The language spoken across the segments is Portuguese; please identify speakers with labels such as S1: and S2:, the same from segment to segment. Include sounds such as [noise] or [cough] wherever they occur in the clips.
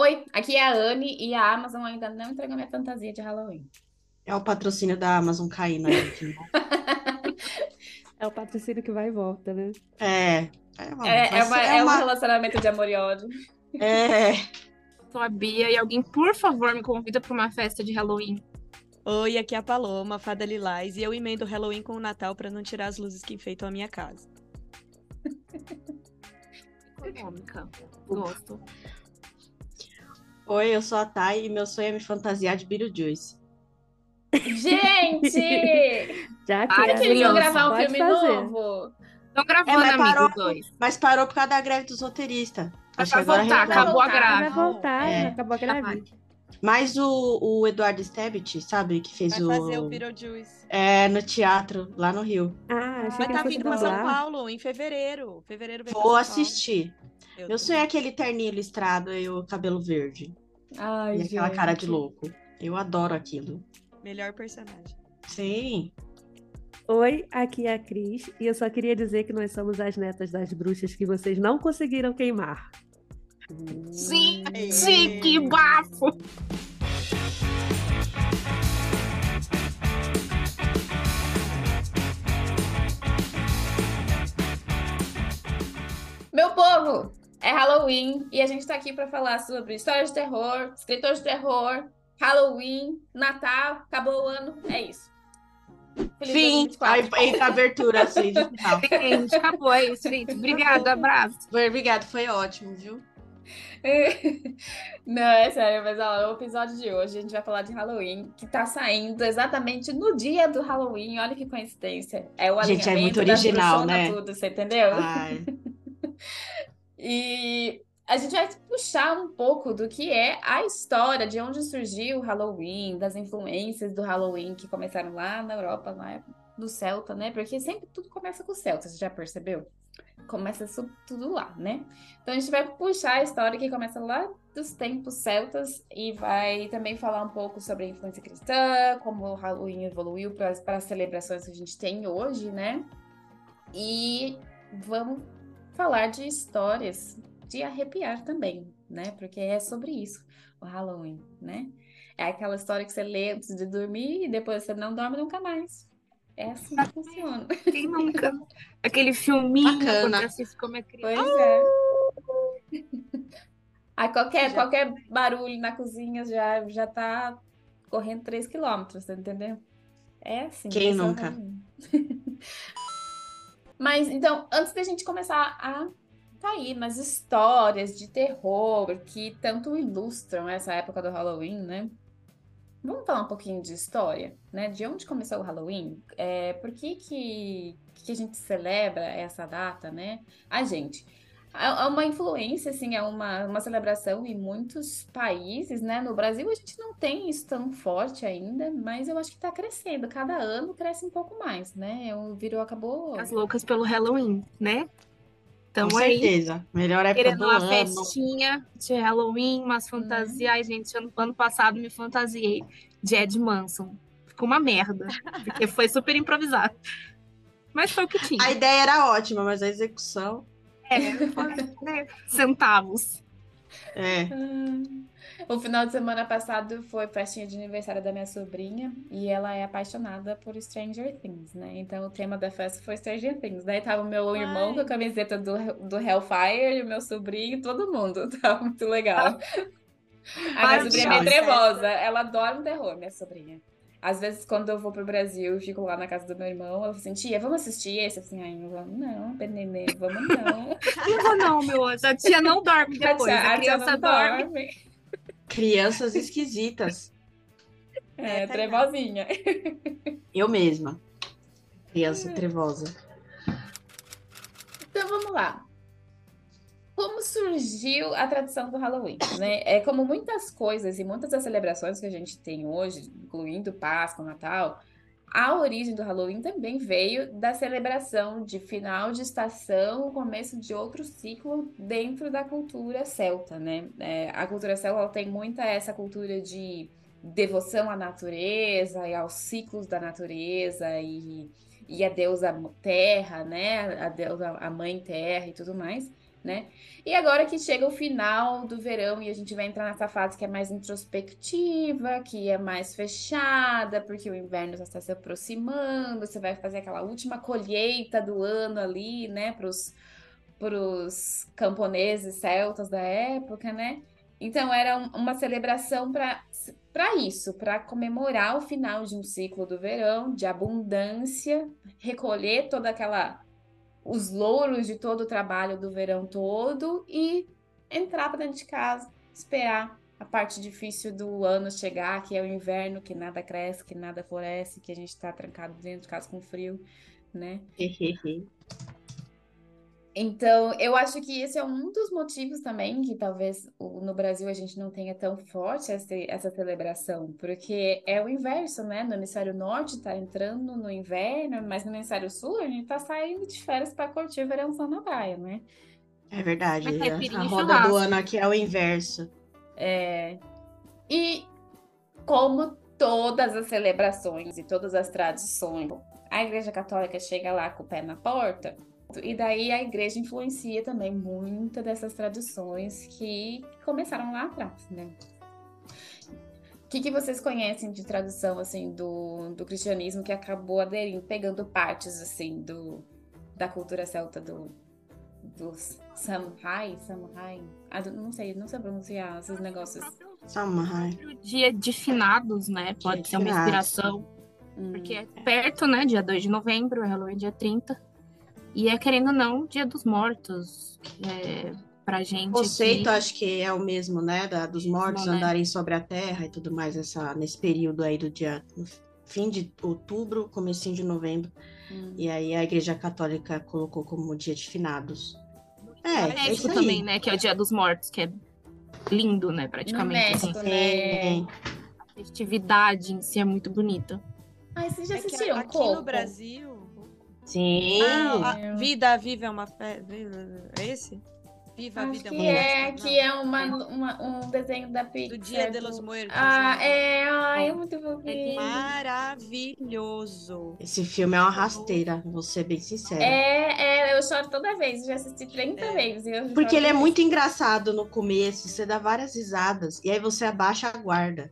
S1: Oi, aqui é a Anne e a Amazon ainda não entregou minha fantasia de Halloween.
S2: É o patrocínio da Amazon caindo aí. aqui. [laughs]
S3: É o patrocínio que vai e volta, né?
S2: É. É, uma,
S1: É, é,
S2: vai
S1: uma- é um relacionamento de amor e ódio.
S2: É.
S4: Sou a Bia e alguém, por favor, me convida para uma festa de Halloween.
S5: Oi, aqui é a Paloma, fada Lilás, e eu emendo Halloween com o Natal pra não tirar as luzes que enfeitam a minha casa.
S4: Econômica. Gosto.
S2: Oi, eu sou a Thay e meu sonho é me fantasiar de Beetlejuice.
S1: Gente! [laughs]
S3: Já que
S4: Ai,
S3: é,
S1: que eles vão gravar um filme
S3: fazer.
S1: novo?
S4: Estão gravando,
S2: É, mas parou-
S4: amigos, dois.
S2: Mas parou por causa da greve dos roteiristas.
S4: Mas
S2: Acho
S4: vai voltar, acabou a
S1: voltar,
S3: Vai
S4: grave.
S3: voltar,
S2: É.
S3: acabou a greve.
S2: Mas o, o Eduardo Stebbit, sabe, que fez
S5: Vai
S2: o...
S5: fazer o Beetlejuice.
S2: É, no teatro, lá no Rio.
S3: Ah, achei
S5: Vai
S3: que ele fosse
S5: vindo pra São. Paulo em fevereiro. Fevereiro
S2: Vou
S5: São
S2: assistir.
S5: Paulo. Eu
S2: Meu sonho é aquele terninho listrado e o cabelo verde.
S1: Ai,
S2: e aquela
S1: gente.
S2: cara de louco. Eu adoro aquilo.
S5: Melhor personagem.
S2: Sim.
S3: Oi, aqui é a Cris e eu só queria dizer que nós somos as netas das bruxas que vocês não conseguiram queimar.
S4: Sim, sim, que bafo!
S1: Meu povo, é Halloween e a gente tá aqui pra falar sobre história de terror, escritor de terror, Halloween, Natal, acabou o ano, é isso. Feliz
S2: Fim.
S1: 2024.
S2: Aí entra a abertura assim.
S4: Gente, [laughs] acabou, é isso, gente. Obrigada, abraço.
S2: Obrigado, foi ótimo, viu? [laughs]
S1: Não, é sério, mas ó, o episódio de hoje a gente vai falar de Halloween, que tá saindo exatamente no dia do Halloween. Olha que coincidência. É o
S2: Gente, é
S1: alinhamento
S2: muito
S1: da
S2: original, né?
S1: tudo, você entendeu?
S2: Ai. [laughs]
S1: E a gente vai puxar um pouco do que é a história, de onde surgiu o Halloween, das influências do Halloween que começaram lá na Europa, lá do Celta, né? Porque sempre tudo começa com o Celta, você já percebeu? Começa tudo lá, né? Então a gente vai puxar a história que começa lá dos tempos celtas e vai também falar um pouco sobre a influência cristã, como o Halloween evoluiu para as celebrações que a gente tem hoje, né? E vamos falar de histórias de arrepiar também, né? Porque é sobre isso, o Halloween, né? É aquela história que você lê antes de dormir e depois você não dorme nunca mais. É assim que funciona.
S4: Quem nunca? Aquele filminho
S2: Bacana.
S4: quando assiste como é criança.
S1: Pois é. Aí qualquer,
S5: Já-
S1: qualquer barulho na cozinha já, já tá correndo 3 quilômetros, você entendeu? É assim.
S2: Quem
S1: é
S2: nunca? [laughs]
S1: Mas então, antes da gente começar a cair nas histórias de terror que tanto ilustram essa época do Halloween, né? Vamos falar um pouquinho de história, né? De onde começou o Halloween? É, por que, que, que a gente celebra essa data, né? A gente. É é uma influência, assim, é uma, uma celebração em muitos países, né? No Brasil a gente não tem isso tão forte ainda, mas eu acho que tá crescendo. Cada ano cresce um pouco mais, né? O virou acabou.
S4: As loucas pelo Halloween, né? Então
S2: Com
S4: aí,
S2: certeza. Melhor época
S4: querendo
S2: do
S4: uma
S2: ano.
S4: festinha de Halloween, umas fantasias. Ai, gente, ano, ano passado me fantasiei de Ed Manson. Ficou uma merda, porque foi super improvisado. Mas foi o que tinha.
S2: A ideia era ótima, mas a execução.
S4: É, né, centavos.
S2: É.
S1: O final de semana passado foi festinha de aniversário da minha sobrinha e ela é apaixonada por Stranger Things, né? Então o tema da festa foi Stranger Things. Daí tava o meu irmão com a camiseta do, do Hellfire e o meu sobrinho, todo mundo. [laughs] Tava muito legal. A minha
S4: Ai,
S1: sobrinha é meio trevosa, ela adora um terror, minha sobrinha. Às vezes, quando eu vou pro Brasil e fico lá na casa do meu irmão, ela fala assim, tia, vamos assistir esse? Eu assim, ai, eu falo, não, neném, vamos não. [laughs]
S4: Não vou não, meu anjo. A tia não dorme
S1: A
S4: depois.
S1: tia,
S4: A
S1: a
S4: criança
S1: não
S4: dorme.
S1: dorme.
S2: Crianças esquisitas.
S1: É,
S5: É, tá
S1: trevosinha.
S2: Eu mesma. Criança trevosa.
S1: Então vamos lá. Como surgiu a tradição do Halloween, né? É como muitas coisas e muitas das celebrações que a gente tem hoje, incluindo Páscoa, Natal, a origem do Halloween também veio da celebração de final de estação, começo de outro ciclo dentro da cultura celta, né? É, a cultura celta tem muita essa cultura de devoção à natureza e aos ciclos da natureza e, e a deusa terra, né? A deusa, a mãe terra e tudo mais. Né? E agora que chega o final do verão e a gente vai entrar nessa fase que é mais introspectiva, que é mais fechada, porque o inverno já está se aproximando, você vai fazer aquela última colheita do ano ali, né, para os camponeses celtas da época, né? Então era um- uma celebração para para isso, para comemorar o final de um ciclo do verão, de abundância, recolher toda aquela os louros de todo o trabalho do verão todo e entrar para dentro de casa, esperar a parte difícil do ano chegar, que é o inverno, que nada cresce, que nada floresce, que a gente está trancado dentro de casa com frio, né? Então, eu acho que esse é um dos motivos também que talvez no Brasil a gente não tenha tão forte essa, essa celebração, porque é o inverso, né? No hemisfério norte está entrando no inverno, mas no hemisfério sul a gente está saindo de férias para curtir o verãozão na praia, né?
S2: É verdade.
S4: Mas
S2: A, roda do ano aqui é o inverso.
S1: É, E como todas as celebrações e todas as tradições, a Igreja Católica chega lá com o pé na porta, e daí a Igreja influencia também muitas dessas tradições que começaram lá atrás, né? O que, que vocês conhecem de tradução assim do, do cristianismo que acabou aderindo, pegando partes assim do da cultura celta do dos Samhai, Samhai, ah, do- não sei, não sei pronunciar esses negócios.
S2: Samai.
S4: O dia de finados, né? Pode
S2: de
S4: ser uma inspiração.
S1: Hum.
S4: Porque é perto, né? Dia 2 de novembro, Halloween dia 30. E é, querendo ou não, dia dos mortos. É, pra gente
S2: O conceito,
S4: aqui.
S2: acho que é o mesmo, né? Da, dos mortos
S4: né?
S2: andarem sobre a terra e tudo mais, essa, nesse período aí do dia fim de outubro, comecinho de novembro.
S1: Hum.
S2: E aí a Igreja Católica colocou como dia de finados. É, é
S4: México
S2: isso aí.
S4: também, né? Que é o dia dos mortos, que é lindo, né? Praticamente. assim.
S1: México, né?
S2: Sim.
S4: A festividade em si é muito bonita.
S1: Ai, vocês já
S5: É
S1: assistiram
S5: aqui
S1: Coco?
S5: no Brasil.
S2: Sim.
S5: Ah, Vida Viva é uma fé. É esse? Viva a
S1: Acho
S5: Vida
S1: que
S5: uma
S1: é,
S5: festa,
S1: que é uma, uma- um desenho da Pixar.
S5: Do Dia de los Muertos.
S1: Ah,
S5: né?
S1: é, ai, é muito
S5: É
S1: fofinho.
S5: maravilhoso.
S2: Esse filme é uma rasteira, vou ser bem sincera.
S1: É, é, eu choro toda vez, já assisti 30
S5: É.
S1: vezes.
S2: Porque ele é muito engraçado no começo, você dá várias risadas, e aí você abaixa a guarda.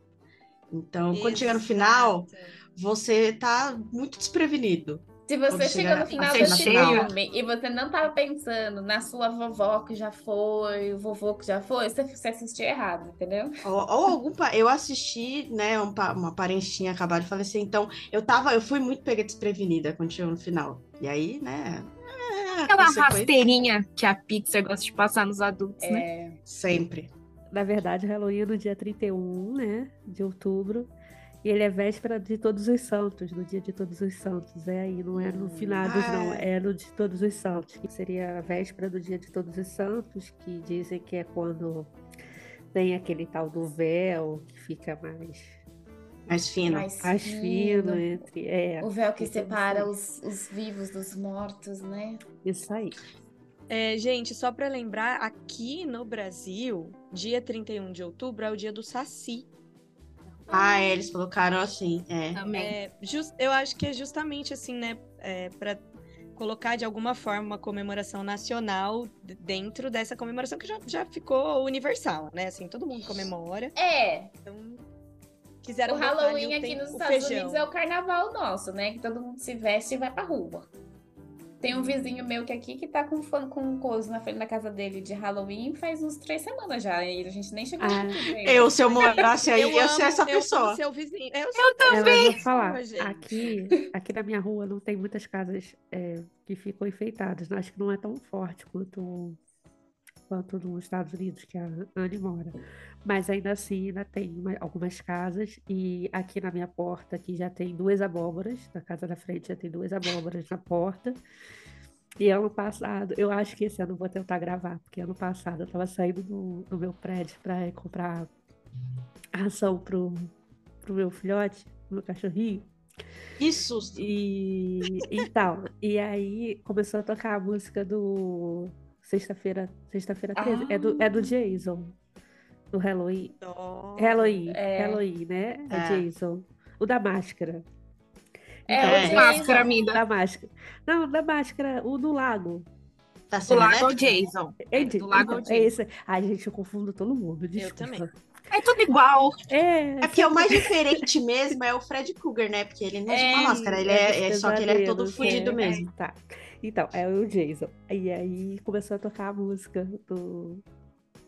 S2: Então, quando chega no final,
S5: Exato.
S2: você tá muito desprevenido.
S1: Se você chega
S2: chegar
S1: no final
S2: final.
S1: filme e você não tava pensando na sua vovó que já foi, o vovô que já foi, você, você assistiu errado, entendeu?
S2: Ou, ou algum pa- eu assisti, né, um uma parentinha acabar de falecer, então eu tava, eu fui muito pega desprevenida quando chegou no final. E aí, né, é,
S4: Aquela rasteirinha que a Pixar gosta de passar nos adultos, né?
S1: É,
S2: sempre.
S3: Na verdade, o Halloween é no dia 31, né? De outubro. E ele é véspera de Todos os Santos, no dia de Todos os Santos. É aí, não é no
S1: Hum.
S3: finados, não.
S2: Ah.
S3: É no de Todos os Santos. Que seria a véspera do dia de Todos os Santos, que dizem que é quando tem aquele tal do véu, que fica mais,
S2: Mais fino.
S1: mais
S3: mais
S1: fino.
S3: fino entre. É,
S1: O véu que separa os, os vivos dos mortos, né?
S3: isso aí.
S5: É, gente, só pra lembrar, aqui no Brasil, dia 31 de outubro é o dia do Saci.
S2: Ah, é, eles colocaram assim, é.
S4: Também.
S5: É, jus- eu acho que é justamente assim, né, é, para colocar de alguma forma uma comemoração nacional dentro dessa comemoração que já, já ficou universal, né? Assim, todo mundo comemora.
S1: É,
S5: Então,
S1: o
S5: quiseram ali
S1: Halloween
S5: o
S1: aqui nos
S5: o
S1: Estados
S5: feijão.
S1: Unidos é o carnaval nosso, né? Que todo mundo se veste e vai pra rua. Tem um vizinho meu que aqui que tá com, fã- com um coisa na frente da casa dele de Halloween faz uns três semanas já. E a gente nem chegou
S3: Ah.
S2: Eu, se eu morasse aí, eu, ia ser
S5: amo-
S2: essa
S5: eu
S2: pessoa.
S5: seu vizinho. Eu,
S3: É, mas vou falar, aqui, aqui na minha rua não tem muitas casas é, que ficam enfeitadas. Acho que não é tão forte quanto, quanto nos Estados Unidos, que a Anne mora. Mas ainda assim, ainda tem uma- algumas casas. E aqui na minha porta, aqui já tem duas abóboras. Na casa da frente já tem duas abóboras na porta. E ano passado, eu acho que esse ano vou tentar gravar, porque ano passado eu tava saindo do, do meu prédio para comprar ração pro, pro meu filhote, pro meu cachorrinho.
S2: Isso.
S3: E então, e aí começou a tocar a música do Sexta-feira, Sexta-feira 13. É, do, é do Jason, do Halloween.
S5: Dó.
S3: Halloween,
S1: É.
S3: Halloween, né? É,
S2: É.
S3: Jason. O da máscara.
S1: É,
S2: É.
S1: o Jason.
S4: Máscara, amiga.
S3: Da máscara. Não, da máscara, o do lago.
S2: Tá
S4: Do lago é o? Jason.
S3: É,
S4: do lago é o
S3: então, é
S4: Jason.
S3: esse. Ai, gente, eu confundo todo mundo. Desculpa.
S5: também.
S4: É tudo igual.
S3: É,
S2: É porque o mais diferente mesmo é o Fred Krueger, né? Porque ele não usa
S1: É,
S2: uma máscara, ele é, é só que ele é todo fudido
S3: é.
S2: mesmo.
S3: Tá. Então, é o Jason. E aí começou a tocar a música do.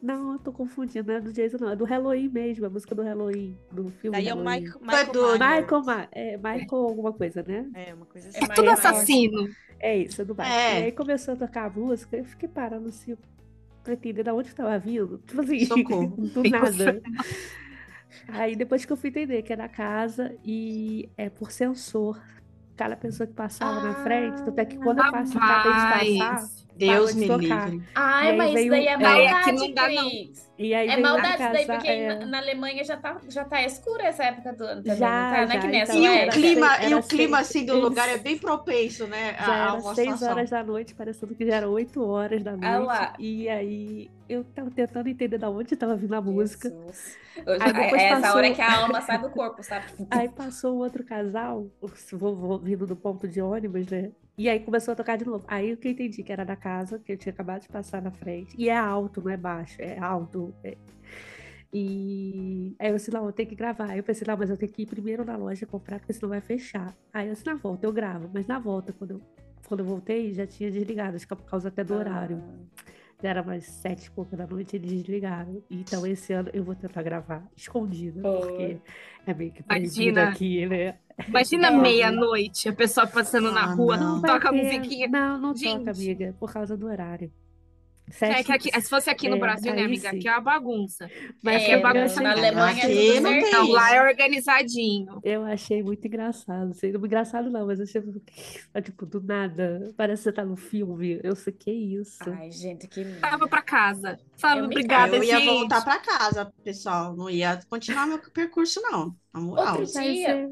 S3: Não, eu tô confundindo, não é do Jason, não. É do Halloween mesmo, a música do Halloween, do filme
S5: Daí é o
S3: Halloween.
S5: Michael, Michael.
S3: Michael, Ma é, Michael alguma coisa, né?
S5: É, uma coisa
S1: É
S5: assim.
S1: mais-
S4: Tudo assassino.
S3: É isso, é do Michael.
S2: É.
S3: E aí começou a tocar a música, eu fiquei parando assim, pra entender de onde tava vindo. [laughs] Tipo assim,
S2: Socorro. [laughs]
S3: do nada. Aí depois que eu fui entender que era casa e é por sensor. Cada pessoa que passava na frente, tanto é que quando eu passo cada vez passar.
S2: Deus
S3: de
S2: me livre.
S1: Ai, mas
S3: veio-
S1: daí é
S3: é,
S1: maldade,
S4: não dá,
S3: e aí
S1: É maldade
S3: na
S1: daí,
S3: casa,
S1: porque
S3: é,
S1: na, Alemanha já tá, já tá escura essa época do ano também,
S3: Já,
S1: tá? Não é que
S3: já,
S1: nem
S3: então
S2: E o
S3: era
S2: clima,
S3: seis-
S2: e o
S3: era
S2: clima
S3: seis-
S2: assim do lugar é bem propenso, né?
S3: já
S2: A,
S3: era seis horas da noite, parecendo que já era oito horas da
S1: Ah
S3: noite.
S1: lá.
S3: E aí eu tava tentando entender de onde tava vindo a música.
S1: Jesus.
S3: Aí depois
S1: é essa
S3: passou-
S1: hora que a alma sai do corpo, sabe?
S3: Aí passou um outro casal, o vovô vindo do ponto de ônibus, né? E aí começou a tocar de novo. Aí o que eu entendi que era da casa, que eu tinha acabado de passar na frente. E é alto, não é baixo, é alto. é. E aí eu disse, não, eu tenho que gravar. Aí eu pensei, não, mas eu tenho que ir primeiro na loja comprar, porque senão vai fechar. Aí eu disse, na volta eu gravo. Mas na volta, quando eu, quando eu voltei, já tinha desligado, acho que é por causa até do horário. Já era umas sete e pouca da noite, eles desligaram. Então esse ano eu vou tentar gravar escondida,
S1: Boa.
S3: porque é meio que proibido aqui, né?
S4: Imagina
S1: É.
S4: meia-noite, a pessoa passando na
S2: Ah,
S4: rua,
S2: não.
S4: toca a
S3: ter-
S4: musiquinha.
S3: Não, não
S4: Gente.
S3: toca, amiga, por causa do horário.
S4: É
S3: Sete,
S4: que aqui- se fosse aqui no
S3: É,
S4: Brasil, né, amiga?
S3: sim.
S4: Aqui é uma bagunça.
S3: mas
S1: É,
S4: é bagunça
S1: na Alemanha é
S2: não tem.
S4: Não, lá é organizadinho.
S3: eu achei muito engraçado. Não engraçado não, mas eu achei [laughs] tipo, do nada. Parece que você tá no filme. Eu sei que é isso.
S1: Ai, gente, que medo.
S4: Tava pra casa. Sabe,
S1: Eu
S4: obrigada,
S2: eu ia
S4: gente.
S2: voltar pra casa, pessoal. Não ia continuar meu percurso, não. Na moral.
S1: Outro dia,
S3: é-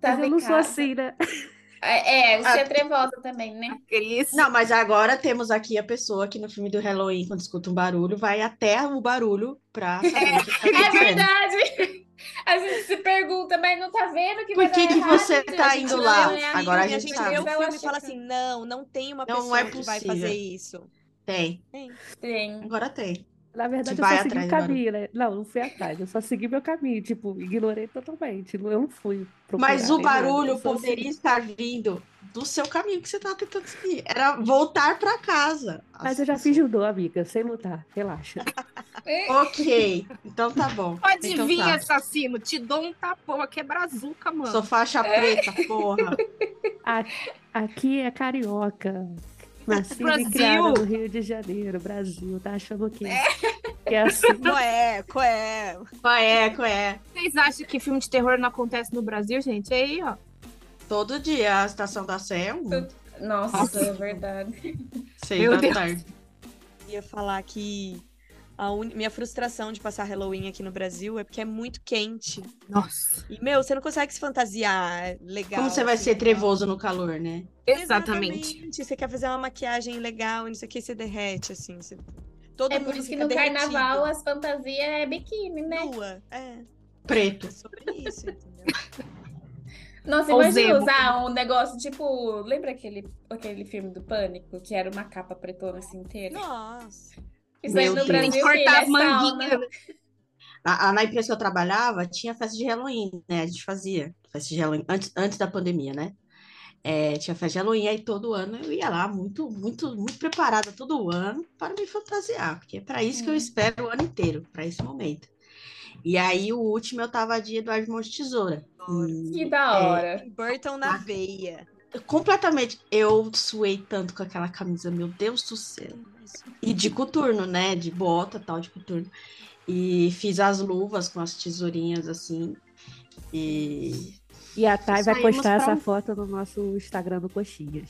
S1: Tava
S3: mas eu não sou
S1: casa.
S3: assim, né? [laughs]
S1: É, é, você
S2: Ah,
S1: é trevosa também, né?
S4: Cris.
S2: Não, mas agora temos aqui a pessoa que no filme do Halloween, quando escuta um barulho, vai até o barulho pra [laughs] saber o que tá
S1: É verdade! A gente se pergunta, mas não tá vendo que
S2: Por
S1: vai
S2: que que
S1: errado,
S2: você
S1: gente?
S2: tá
S1: A gente
S2: indo
S1: não
S2: lá?
S1: é
S2: Agora a
S1: amiga,
S2: gente
S5: vê o filme e fala
S1: que-
S5: assim, não, não tem uma
S2: Não
S5: pessoa
S2: é
S5: que vai fazer isso.
S2: Tem.
S5: Tem.
S1: Tem.
S2: Agora tem.
S3: Na verdade,
S2: Que
S3: eu só segui o caminho, né? Não, não fui atrás. Eu só segui meu caminho. Tipo, ignorei totalmente. Eu não fui procurar
S2: Mas o barulho poderia
S3: segui.
S2: estar vindo do seu caminho que você tá tentando seguir. Era voltar pra casa.
S3: Mas eu já fiz judô, amiga, sem lutar. Relaxa. [laughs]
S2: Ok, então tá bom.
S4: Pode
S2: Então
S4: vir,
S2: tá.
S4: assassino. Te dou um tapão. Aqui é brazuca, mano.
S2: Sou faixa preta, porra. [laughs]
S3: Aqui é carioca.
S4: Brasil.
S3: e criada no Rio de Janeiro, Brasil. Tá achando o quê? Que é assim.
S5: Coé, coé.
S2: Qual é, qual é?
S4: Vocês acham que filme de terror não acontece no Brasil, gente? É aí, ó.
S2: Todo dia a estação da Sé é um.
S1: Nossa,
S4: Nossa.
S1: é verdade.
S2: Seis
S4: Meu
S2: da
S4: Deus.
S2: tarde.
S5: ia falar que a uni- minha frustração de passar Halloween aqui no Brasil é porque é muito quente.
S4: Nossa.
S5: E, meu, você não consegue se fantasiar legal.
S2: Como você vai
S5: assim,
S2: ser
S5: tal.
S2: trevoso no calor, né?
S4: Exatamente.
S5: Exatamente. Você quer fazer uma maquiagem legal e não sei o que, você derrete, assim. Você... Todo
S1: É
S5: mundo
S1: por isso que no
S5: derretido.
S1: carnaval as fantasias é biquíni, né?
S5: Nua, é.
S2: Preto.
S5: É sobre isso, entendeu? [laughs]
S1: Nossa, imagina usar um negócio tipo. Lembra aquele, aquele filme do Pânico? Que era uma capa pretona assim inteira?
S5: Nossa.
S1: Isso aí
S2: Meu Deus.
S1: Brasil,
S4: Tem que cortar as
S1: é sauna.
S4: manguinhas. né?
S2: Na, a- na empresa que eu trabalhava, tinha festa de Halloween, né? A gente fazia festa de Halloween antes, antes da pandemia, né? É, tinha festa de Halloween, aí todo ano eu ia lá, muito, muito, muito preparada todo ano para me fantasiar, porque é para isso que eu
S1: Hum.
S2: espero o ano inteiro, para esse momento. E aí, o último eu tava de Eduardo de Tesoura.
S1: Que da
S2: é,
S1: hora.
S5: Tim Burton na veia.
S2: Completamente. Eu suei tanto com aquela camisa, meu Deus do céu. E de coturno, né? De bota tal, de coturno. E fiz as luvas com as tesourinhas assim. E
S3: E a Thay vai postar
S2: pra
S3: essa foto no nosso Instagram do Coxinhas.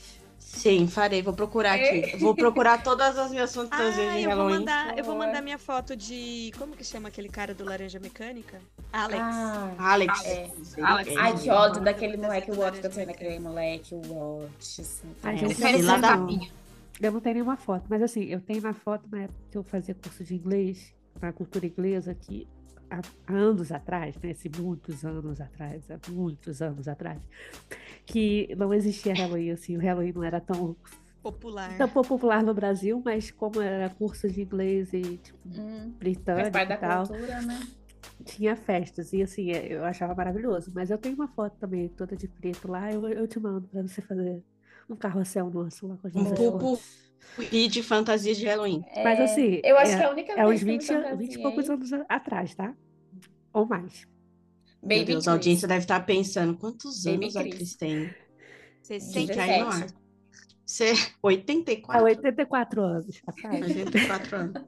S2: Sim, farei. Vou procurar aqui. Vou procurar todas as minhas fantasias
S5: Ah,
S2: de
S5: eu vou mandar, eu vou mandar minha foto de. Como que chama aquele cara do Laranja Mecânica? Alex.
S1: Ah.
S2: Alex.
S1: É.
S4: Alex.
S1: Ai, que ódio daquele moleque, eu tenho daquele moleque, o ódio. Assim,
S3: Ai,
S1: é.
S3: eu
S2: lá
S3: não
S2: da-.
S3: Eu não tenho nenhuma foto, mas assim, eu tenho na foto na época que eu fazia curso de inglês, na cultura inglesa, que há, anos atrás, né? Assim, muitos anos atrás, há muitos anos atrás, que não existia Halloween, assim, o Halloween não era tão
S5: Popular.
S3: tão popular no Brasil, mas como era curso de inglês e tipo,
S1: Hum,
S3: britânico e tal,
S1: cultura, né?
S3: tinha festas. E assim, é, eu achava maravilhoso. Mas eu tenho uma foto também, toda de preto lá, eu, eu te mando pra você fazer um carrossel nosso lá com as
S2: Um
S3: nossas.
S2: E de fantasia de Halloween.
S3: Mas
S1: É,
S3: assim,
S1: eu acho
S3: é-
S1: que a única
S3: É
S1: vez
S3: uns
S1: que eu me
S3: 20, a- 20 e poucos anos a- atrás, tá? Ou mais.
S2: Meu
S1: Baby
S2: Deus, a
S1: Chris.
S2: audiência deve estar pensando quantos
S1: Baby
S2: anos a
S1: Chris.
S2: Cris tem.
S5: Você
S2: Que
S5: sente
S2: cai no ar.
S1: 17.
S2: Você é
S3: Há
S2: 84?
S3: 84 anos atrás.
S2: 84 anos.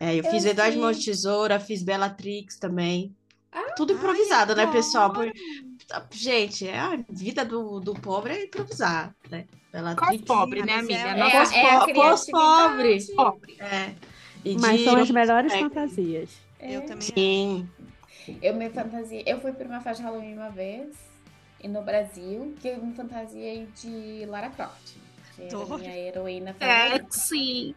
S2: É, eu
S1: Eu
S2: fiz Eduardo de Tesoura, fiz Bellatrix também.
S1: Ah,
S2: Tudo
S5: ai,
S2: improvisado, né, pessoal? Por- Gente, é a vida do, do pobre é improvisar, né? Bellatrix.
S4: Quase pobre, né,
S5: mas é-
S4: amiga?
S5: é-
S4: Nossa,
S2: Pós-
S1: é
S2: pós- pós-pobre.
S4: pobre.
S2: É. E
S3: Mas
S2: de-
S3: são as melhores
S2: é,
S3: fantasias.
S1: É.
S5: Eu também.
S2: Sim.
S1: Eu me fantasia. Eu fui pra uma festa de Halloween uma vez, e no Brasil, que eu me fantasiei de Lara Croft, que era minha heroína
S4: É,
S1: favorita.
S4: sim.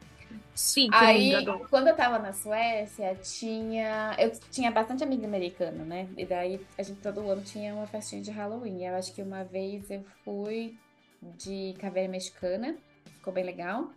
S4: Sim,
S1: Aí,
S4: adoro.
S1: quando eu tava na Suécia, tinha. Eu tinha bastante amigo americano, né? E daí a gente todo ano tinha uma festinha de Halloween. Eu acho que uma vez eu fui de caveira mexicana, ficou bem legal.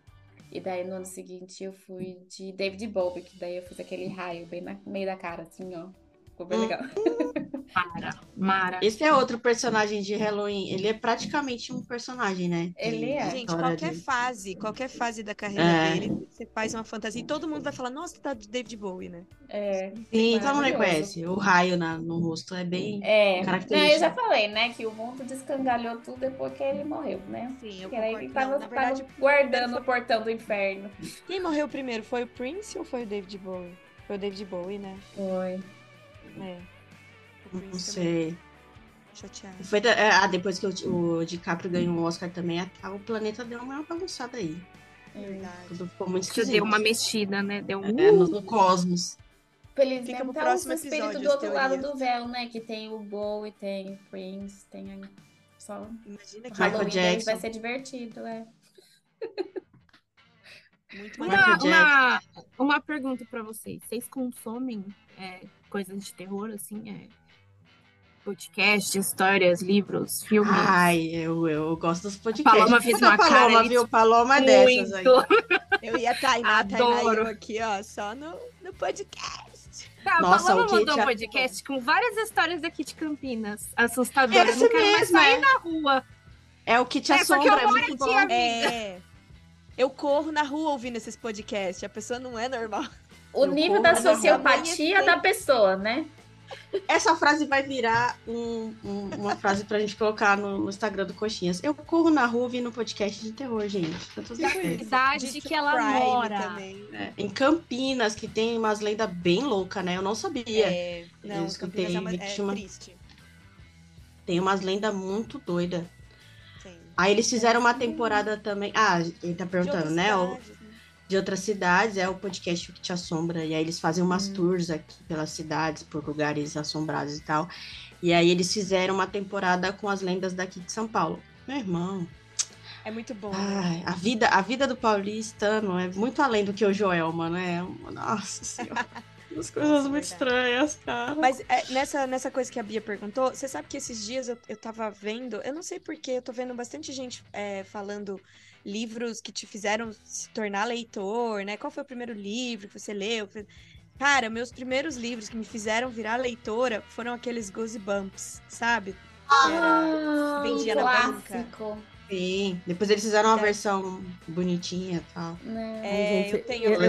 S1: E daí no ano seguinte eu fui de David Bowie, que daí eu fiz aquele raio bem no meio da cara, assim, ó. Ficou bem
S2: Hum.
S1: legal. [laughs]
S4: Mara, Mara.
S2: Esse é outro personagem de Halloween. Ele é praticamente um personagem, né?
S1: Ele é.
S5: Gente, qualquer
S2: de-
S5: fase, qualquer fase da carreira
S2: É.
S5: dele, você faz uma fantasia e todo mundo vai falar, nossa, tá de David Bowie, né?
S1: É.
S2: Sim, todo mundo reconhece. O raio na- no rosto é bem.
S1: É, não,
S2: Característica.
S1: eu já falei, né, que o mundo descangalhou tudo depois que ele morreu, né?
S5: Sim, eu concordo.
S1: ele tava,
S5: Não, na verdade,
S1: tava guardando o portão do inferno.
S5: quem morreu primeiro? Foi o Prince ou foi o David Bowie? Foi o David Bowie, né?
S1: Foi.
S5: É.
S2: Não sei.
S5: Chateado.
S2: Foi da- é, ah, depois que o, o DiCaprio ganhou o Oscar também, a- o planeta deu uma bagunçada aí.
S5: Verdade.
S2: Tudo ficou muito esquisito.
S4: deu uma mexida, né? Deu um.
S2: É, no, no cosmos.
S1: Felizmente
S5: Fica pro próximo episódio,
S1: do outro lado do véu, né? Que tem o Bowie, tem o Prince, tem a... só
S5: Imagina
S1: o
S5: que
S2: Michael
S1: Halloween
S2: Jackson.
S1: vai ser divertido, é.
S5: muito.
S4: Uma, uma, uma pergunta pra vocês. Vocês consomem é, coisas de terror, assim? É, podcast, histórias, livros, filmes?
S2: Ai, eu, eu gosto dos podcasts.
S4: Paloma fez uma cara
S2: Paloma,
S4: ali,
S2: viu? Paloma é dessas aí.
S4: Muito.
S5: Eu ia Tainá, Tainá e
S4: Adoro.
S5: aqui, ó, só no, no podcast.
S4: Tá, a
S2: Nossa,
S4: Paloma
S2: o que
S4: mandou um podcast com várias histórias daqui de Campinas. Assustadoras.
S2: Esse
S4: Não quero mais
S2: mesmo,
S4: sair
S2: é.
S4: na rua.
S2: É o que te
S4: É,
S2: assombra,
S4: eu
S2: é muito
S4: aqui,
S2: bom.
S4: amiga.
S5: É. Eu corro na rua ouvindo esses podcasts. A pessoa não é normal.
S1: O
S2: Eu
S1: nível da sociopatia da pessoa, né?
S2: Essa frase vai virar um- um- uma frase pra gente colocar no, no Instagram do Coxinhas. Eu corro na rua ouvindo podcast de terror, gente. Tá
S4: Da
S2: certo.
S4: cidade
S5: De
S4: que ela
S5: crime
S4: mora.
S5: Também.
S2: É, em Campinas, que tem umas lendas bem loucas, né? Eu não sabia.
S5: É, não,
S2: Eu escutei
S5: Campinas é, uma- é triste.
S2: Tem umas lendas muito doidas. Aí eles fizeram uma temporada também. Ah, ele tá perguntando, né?
S5: Cidades, né?
S2: De outras cidades, é o podcast que te assombra. E aí eles fazem umas
S1: Hum.
S2: tours aqui pelas cidades, por lugares assombrados e tal. E aí eles fizeram uma temporada com as lendas daqui de São Paulo. Meu irmão,
S5: É muito bom. né?
S2: ai, a vida, a vida do paulistano é muito além do que o Joel, mano. É, nossa senhora. [laughs] As coisas
S5: Nossa,
S2: muito
S5: verdade.
S2: estranhas, cara.
S5: Mas é, nessa, nessa coisa que a Bia perguntou, você sabe que esses dias eu, eu tava vendo, eu não sei porquê, eu tô vendo bastante gente é, falando livros que te fizeram se tornar leitor, né? Qual foi o primeiro livro que você leu? Cara, meus primeiros livros que me fizeram virar leitora foram aqueles Goosebumps, sabe?
S1: Ah,
S5: vendia na
S1: clássico.
S2: Sim. Depois eles fizeram uma
S5: É.
S2: versão bonitinha e tal.
S1: Né?
S5: É,
S3: gente,
S5: eu tenho
S3: eu-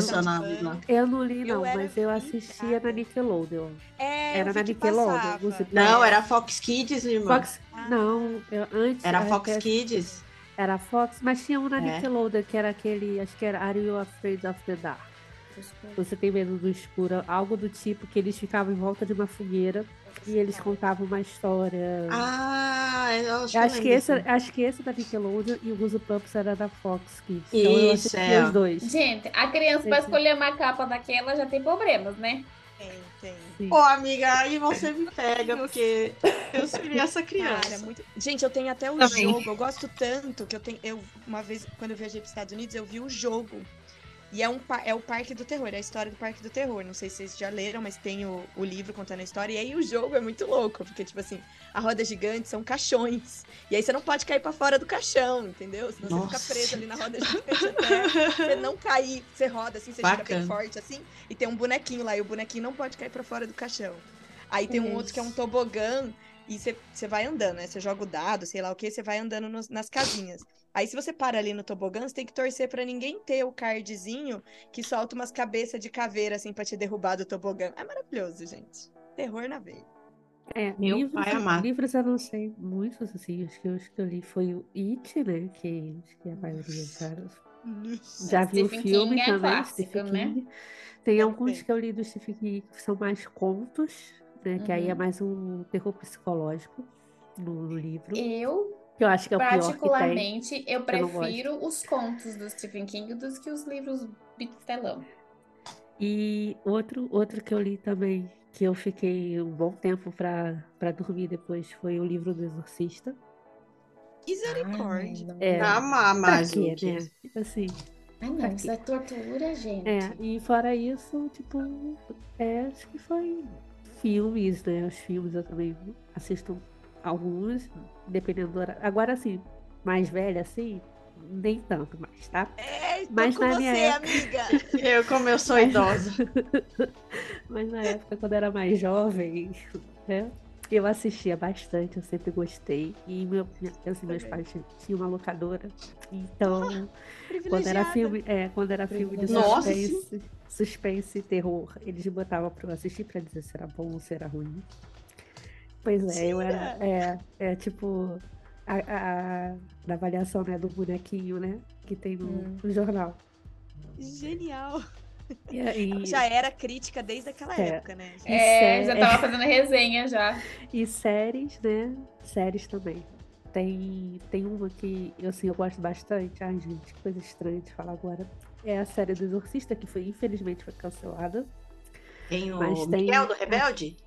S2: lá.
S3: Eu não li,
S5: Eu
S3: não,
S5: era
S3: mas eu assistia
S5: viciada.
S3: na Nickelodeon.
S5: É,
S3: Era
S5: eu
S3: na Nickelodeon,
S2: Não, era Fox Kids, irmão.
S3: Fox. Não, eu, antes.
S2: Era Fox
S3: que
S2: Kids.
S3: Era Fox, mas tinha um na
S2: É.
S3: Nickelodeon, que era aquele. Acho que era Are You Afraid of the Dark? Você tem medo do escuro, algo do tipo que eles ficavam em volta de uma fogueira e eles contavam uma história.
S2: Ah, eu acho,
S3: Eu acho,
S2: eu
S3: que esse, acho que esse da Nickelodeon e o Goosebumps era da Fox Kids. Então eu
S2: Isso,
S3: assistia
S2: é.
S3: os dois.
S1: Gente, a criança pra
S3: Esse-
S1: escolher uma capa daquela já tem problemas, né?
S3: Sim.
S2: Pô, amiga, aí você me pega, porque eu seria essa criança.
S5: Cara, muito... Gente, eu tenho até o
S4: Também.
S5: jogo. Eu gosto tanto que eu tenho. Eu, uma vez, quando eu viajei para os Estados Unidos, eu vi o jogo E é, um, é o Parque do Terror, é a história do Parque do Terror. Não sei se vocês já leram, mas tem o, o livro contando a história. E aí o jogo é muito louco, porque, tipo assim, a roda gigante são caixões. E aí você não pode cair pra fora do caixão, entendeu? Senão você
S2: Nossa.
S5: fica preso ali na roda gigante até você não cair. Você roda assim, você fica bem
S2: Bacana.
S5: forte assim. E tem um bonequinho lá, e o bonequinho não pode cair pra fora do caixão. Aí tem um outro que é um tobogã, e você, você vai andando, né? Você joga o dado, sei lá o que, você vai andando nos- nas casinhas. Aí se você para ali no tobogã, você tem que torcer pra ninguém ter o cardzinho que solta umas cabeças de caveira, assim, pra te derrubar do tobogã. É maravilhoso, gente. Terror na veia.
S3: É,
S2: Meu
S3: livros,
S2: pai amado.
S3: livros eu não sei muitos, assim, os que eu, os que eu li foi o It, né, que, acho que a maioria já, já viu o filme
S1: King é
S3: também,
S1: clássico,
S3: Stephen
S1: né?
S3: Tem alguns
S5: Também.
S3: que eu li do Stephen King que são mais contos, né, que aí é
S1: Uhum.
S3: mais um terror psicológico no, livro,
S1: Eu,
S3: eu acho que é o pior que tem.
S1: particularmente, eu prefiro os contos do Stephen King dos que os livros bistelão.
S3: E outro, outro que eu li também, que eu fiquei um bom tempo pra para dormir depois, foi o livro do Exorcista.
S5: Misericórdia.
S3: É. Pra
S2: mais
S3: né? Assim,
S1: Ai, não, isso é tortura, gente.
S3: É, e fora isso, tipo, é, acho que foi filmes, né? Os filmes eu também assisto alguns, dependendo do horário. Agora, assim, mais velha, assim, nem tanto mais, tá?
S5: É,
S3: Mas
S5: com
S3: na
S5: você,
S3: minha época-
S5: amiga. [laughs]
S2: Eu, como eu sou idosa. [laughs]
S3: Mas na época, quando eu era mais jovem, né? Eu assistia bastante, eu sempre gostei. E meu, assim, meus pais tinham uma locadora. Então, [gasps] quando era filme, é, quando era filme de
S2: Nossa,
S3: suspense, suspense e terror, eles botavam pra eu assistir pra dizer se era bom ou se era ruim. Pois é, eu era. É, é tipo a, a- da avaliação né, do bonequinho, né? Que tem no,
S1: Hum.
S3: no jornal.
S5: Genial.
S3: E, aí- [laughs]
S5: Já era crítica desde aquela
S3: É.
S5: época, né?
S1: É, já tava fazendo resenha já. [laughs]
S3: E séries, né? Séries também. Tem, tem uma que eu, assim, eu gosto bastante. Ai, gente, que coisa estranha de falar agora. É a série do Exorcista, que foi, infelizmente, foi cancelada.
S2: Tem o
S3: Mas tem-
S2: Miguel do Rebelde?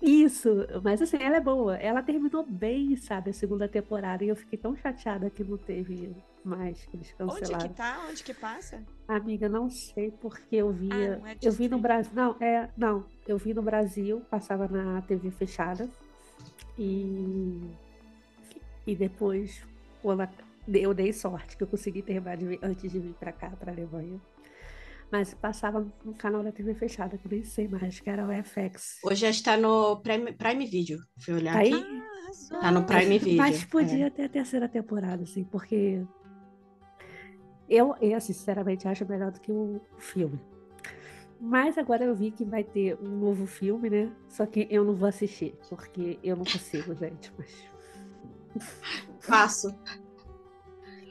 S3: Isso, mas assim, ela é boa. Ela terminou bem, sabe, a segunda temporada. E eu fiquei tão chateada que não teve mais, que eles
S5: Onde
S3: cancelaram.
S5: que tá? Onde que passa?
S3: Amiga, não sei porque eu via.
S5: Ah, é
S3: eu vi no. Brasil. Não, é. Não, eu vi no Brasil, passava na TV fechada. E. E depois, quando eu dei sorte que eu consegui terminar de antes de vir pra cá, pra Alemanha. Mas passava no canal da TV fechada, que nem sei mais, que era o FX.
S2: Hoje acho que tá no Prime, Prime Video. Fui olhar
S3: Aí,
S2: aqui.
S5: Arrasou.
S2: Tá no Prime Video.
S3: Mas
S2: é.
S3: podia ter a terceira temporada, assim, porque eu, eu assim, sinceramente, acho melhor do que o filme. Mas agora eu vi que vai ter um novo filme, né? Só que eu não vou assistir, porque eu não consigo, [laughs] gente. Mas...
S2: Faço.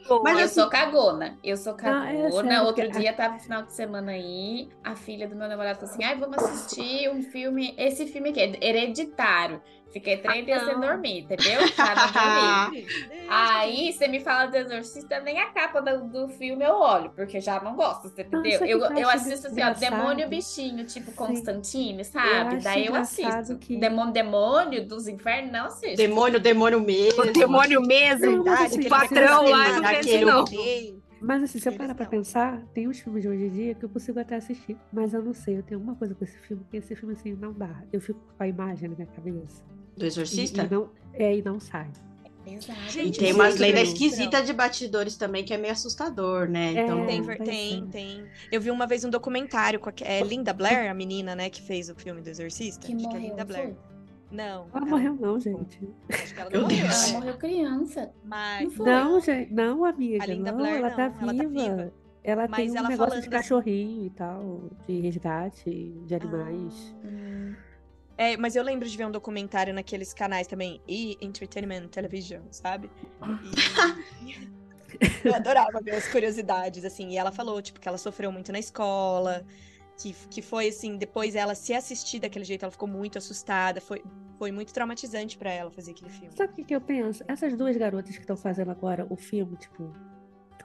S5: Boa.
S2: Mas
S1: eu
S2: assim-
S1: sou cagona. Eu sou
S3: Não, é
S1: cagona.
S3: sério,
S1: Outro dia tava final de semana aí, a filha do meu namorado falou assim: ai, vamos assistir um filme. Esse filme aqui é hereditário. Fiquei três dias sem
S4: não.
S1: dormir, entendeu? [laughs] Aí você me fala do Exorcista, nem a capa do, do filme eu olho, porque já não gosto, você entendeu?
S3: Nossa,
S1: eu,
S3: eu
S1: eu assisto assim, ó, demônio bichinho, tipo
S3: Sim.
S1: Constantine,
S3: Eu
S1: sabe?
S3: acho
S1: Daí eu assisto.
S3: que-
S1: Demônio, demônio dos infernos, não assisto.
S2: Demônio, demônio mesmo.
S4: O demônio mesmo,
S3: Não, assim,
S4: o patrão lá,
S3: ver
S4: não
S3: Mas assim, se eu parar pra pensar, tem uns filmes de hoje em dia que eu consigo até assistir. Mas eu não sei, eu tenho uma coisa com esse filme, que esse filme assim não dá. Eu fico com a imagem na minha cabeça.
S2: Do
S3: E,
S2: Exorcista?
S3: e não, é, e não sai.
S1: Exato.
S2: E
S5: Gente,
S2: tem umas lendas esquisitas de batidores também, que é meio assustador, né? Então,
S3: É.
S5: Tem,
S3: vai
S5: tem,
S3: ser.
S5: tem. Eu vi uma vez um documentário com a é, Linda Blair, a menina, né, que fez o filme do Exorcista.
S1: Que
S5: Acho
S1: morreu,
S5: é Linda
S1: não
S5: Blair.
S1: foi?
S5: Não.
S3: Ela morreu não, gente.
S5: Acho que ela
S2: Meu
S5: não
S2: Deus.
S5: morreu.
S1: Ela morreu criança.
S5: Mas,
S1: Não?
S3: Não, gente, não, amiga.
S5: A Linda
S3: não,
S5: Blair
S3: ela,
S5: não,
S3: tá
S5: ela tá
S3: viva. Ela
S5: Mas
S3: tem um
S5: ela
S3: negócio de
S5: assim-
S3: cachorrinho e tal, de resgate de animais.
S1: Hum.
S5: É, mas eu lembro de ver um documentário naqueles canais também, e Entertainment Television, sabe? E... [laughs] eu adorava ver as curiosidades, assim. E ela falou, tipo, que ela sofreu muito na escola, que, que foi, assim, depois ela se assistir daquele jeito, ela ficou muito assustada. Foi, foi muito traumatizante pra ela fazer aquele filme.
S3: Sabe o que, que eu penso? Essas duas garotas que estão fazendo agora o filme, tipo,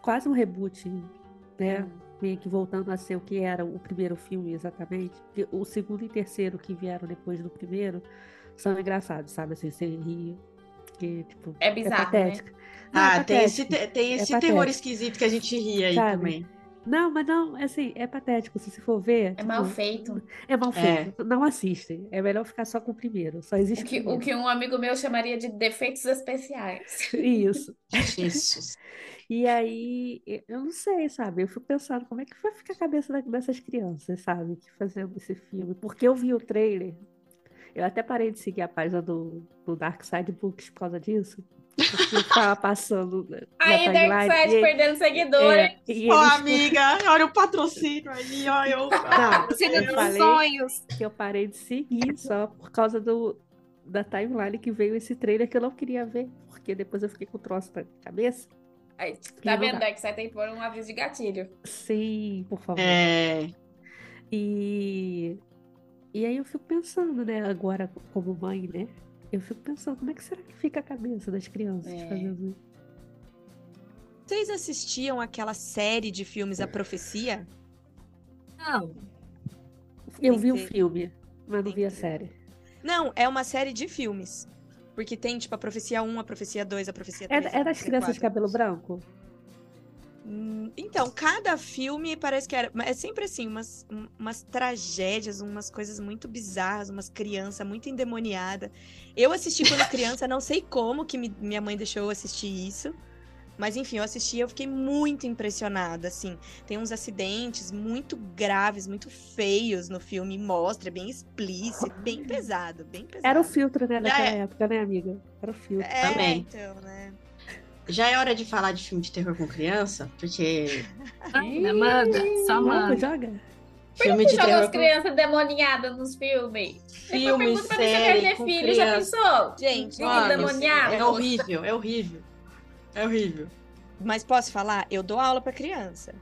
S3: quase um reboot, né? Meio que voltando a ser o que era o primeiro filme exatamente. Porque o segundo e terceiro que vieram depois do primeiro são engraçados, sabe? Assim, você ri. Que, tipo,
S1: É bizarro, né?
S3: patético. Não, é
S2: ah, tem esse,
S3: patético.
S2: te- tem
S3: É
S2: esse terror
S3: patético.
S2: esquisito que a gente ri aí
S3: Sabe?
S2: também.
S3: Não, mas não, assim, é patético. Se você for ver.
S1: É mal
S3: tipo,
S1: feito.
S3: É mal
S2: É.
S3: feito. Não assistem. É melhor ficar só com o primeiro. Só existe
S1: O que, o que um amigo meu chamaria de defeitos especiais.
S3: Isso.
S2: Jesus.
S3: E aí, eu não sei, sabe? Eu fico pensando como é que vai ficar a cabeça dessas crianças, sabe? Que fazendo esse filme. Porque eu vi o trailer. Eu até parei de seguir a página do, do Dark Side Books por causa disso. Ficava passando na, na
S1: Aí,
S3: timeline.
S1: Darkseid perdendo seguidor,
S3: é, e eles-
S2: amiga, olha o patrocínio aí, ó. Eu...
S4: Você
S3: eu
S4: dos
S3: falei
S4: sonhos.
S3: que eu parei de seguir só por causa do, da timeline que veio esse trailer que eu não queria ver. Porque depois eu fiquei com o troço na cabeça.
S1: Aí, tá vendo? Darkseid tem que pôr um aviso de gatilho.
S3: Sim, por favor.
S2: É,
S3: E, e aí eu fico pensando, né, agora como mãe, né? Eu fico pensando, como é que será que fica a cabeça das crianças
S1: É.
S3: fazendo isso?
S5: Vocês assistiam aquela série de filmes A Profecia?
S4: Não.
S3: Eu vi o filme, mas não vi a série.
S5: Não, é uma série de filmes. Porque tem, tipo, a Profecia 1, a Profecia 2, a Profecia
S3: É,
S5: 3.
S3: é
S5: a
S3: das crianças de
S5: 4.
S3: cabelo branco?
S5: Hum, Então, cada filme parece que era. É sempre assim, umas, um- umas tragédias, umas coisas muito bizarras, umas crianças muito endemoniadas. Eu assisti quando [laughs] criança, não sei como que me- minha mãe deixou eu assistir isso. Mas enfim, eu assisti e eu fiquei muito impressionada, assim. Tem uns acidentes muito graves, muito feios no filme, mostra, bem explícito, bem [laughs] pesado, bem pesado.
S3: Era o filtro, né, naquela
S2: é.
S3: época, né, amiga? Era o filtro.
S5: É,
S2: Também.
S5: então, né?
S2: Já é hora de falar de filme de terror com criança, porque
S4: Manda, manda. Só manda.
S3: joga.
S2: filme
S1: Por que
S2: de
S1: joga
S2: terror
S1: as
S2: com
S1: crianças demoniadas nos filmes?
S2: filme,
S1: Pergunta pra mim se
S2: série
S1: filho, já
S2: criança.
S1: pensou?
S5: Gente,
S1: Filho
S2: Mano,
S1: demoniado.
S2: É horrível, é horrível. É horrível.
S5: Mas posso falar? Eu dou aula pra criança.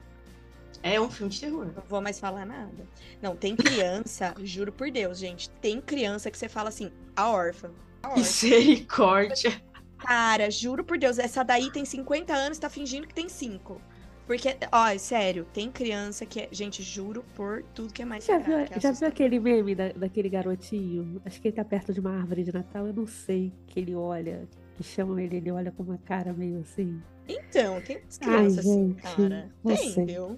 S2: É um filme de terror.
S5: Não vou mais falar nada. Não, tem criança, [laughs] juro por Deus, gente. Tem criança que você fala assim, a órfã. A órfã.
S2: Misericórdia.
S5: Cara, juro por Deus, essa daí tem 50 anos e tá fingindo que tem 5. Porque, ó, sério, tem criança que é. Gente, juro por tudo que é mais
S3: Já viu,
S5: é
S3: já viu aquele meme da- daquele garotinho? Acho que ele tá perto de uma árvore de Natal, eu não sei. Que ele olha, que chamam ele, ele olha com uma cara meio assim.
S5: Então, tem
S3: Ai,
S5: crianças assim, cara. Tem, viu?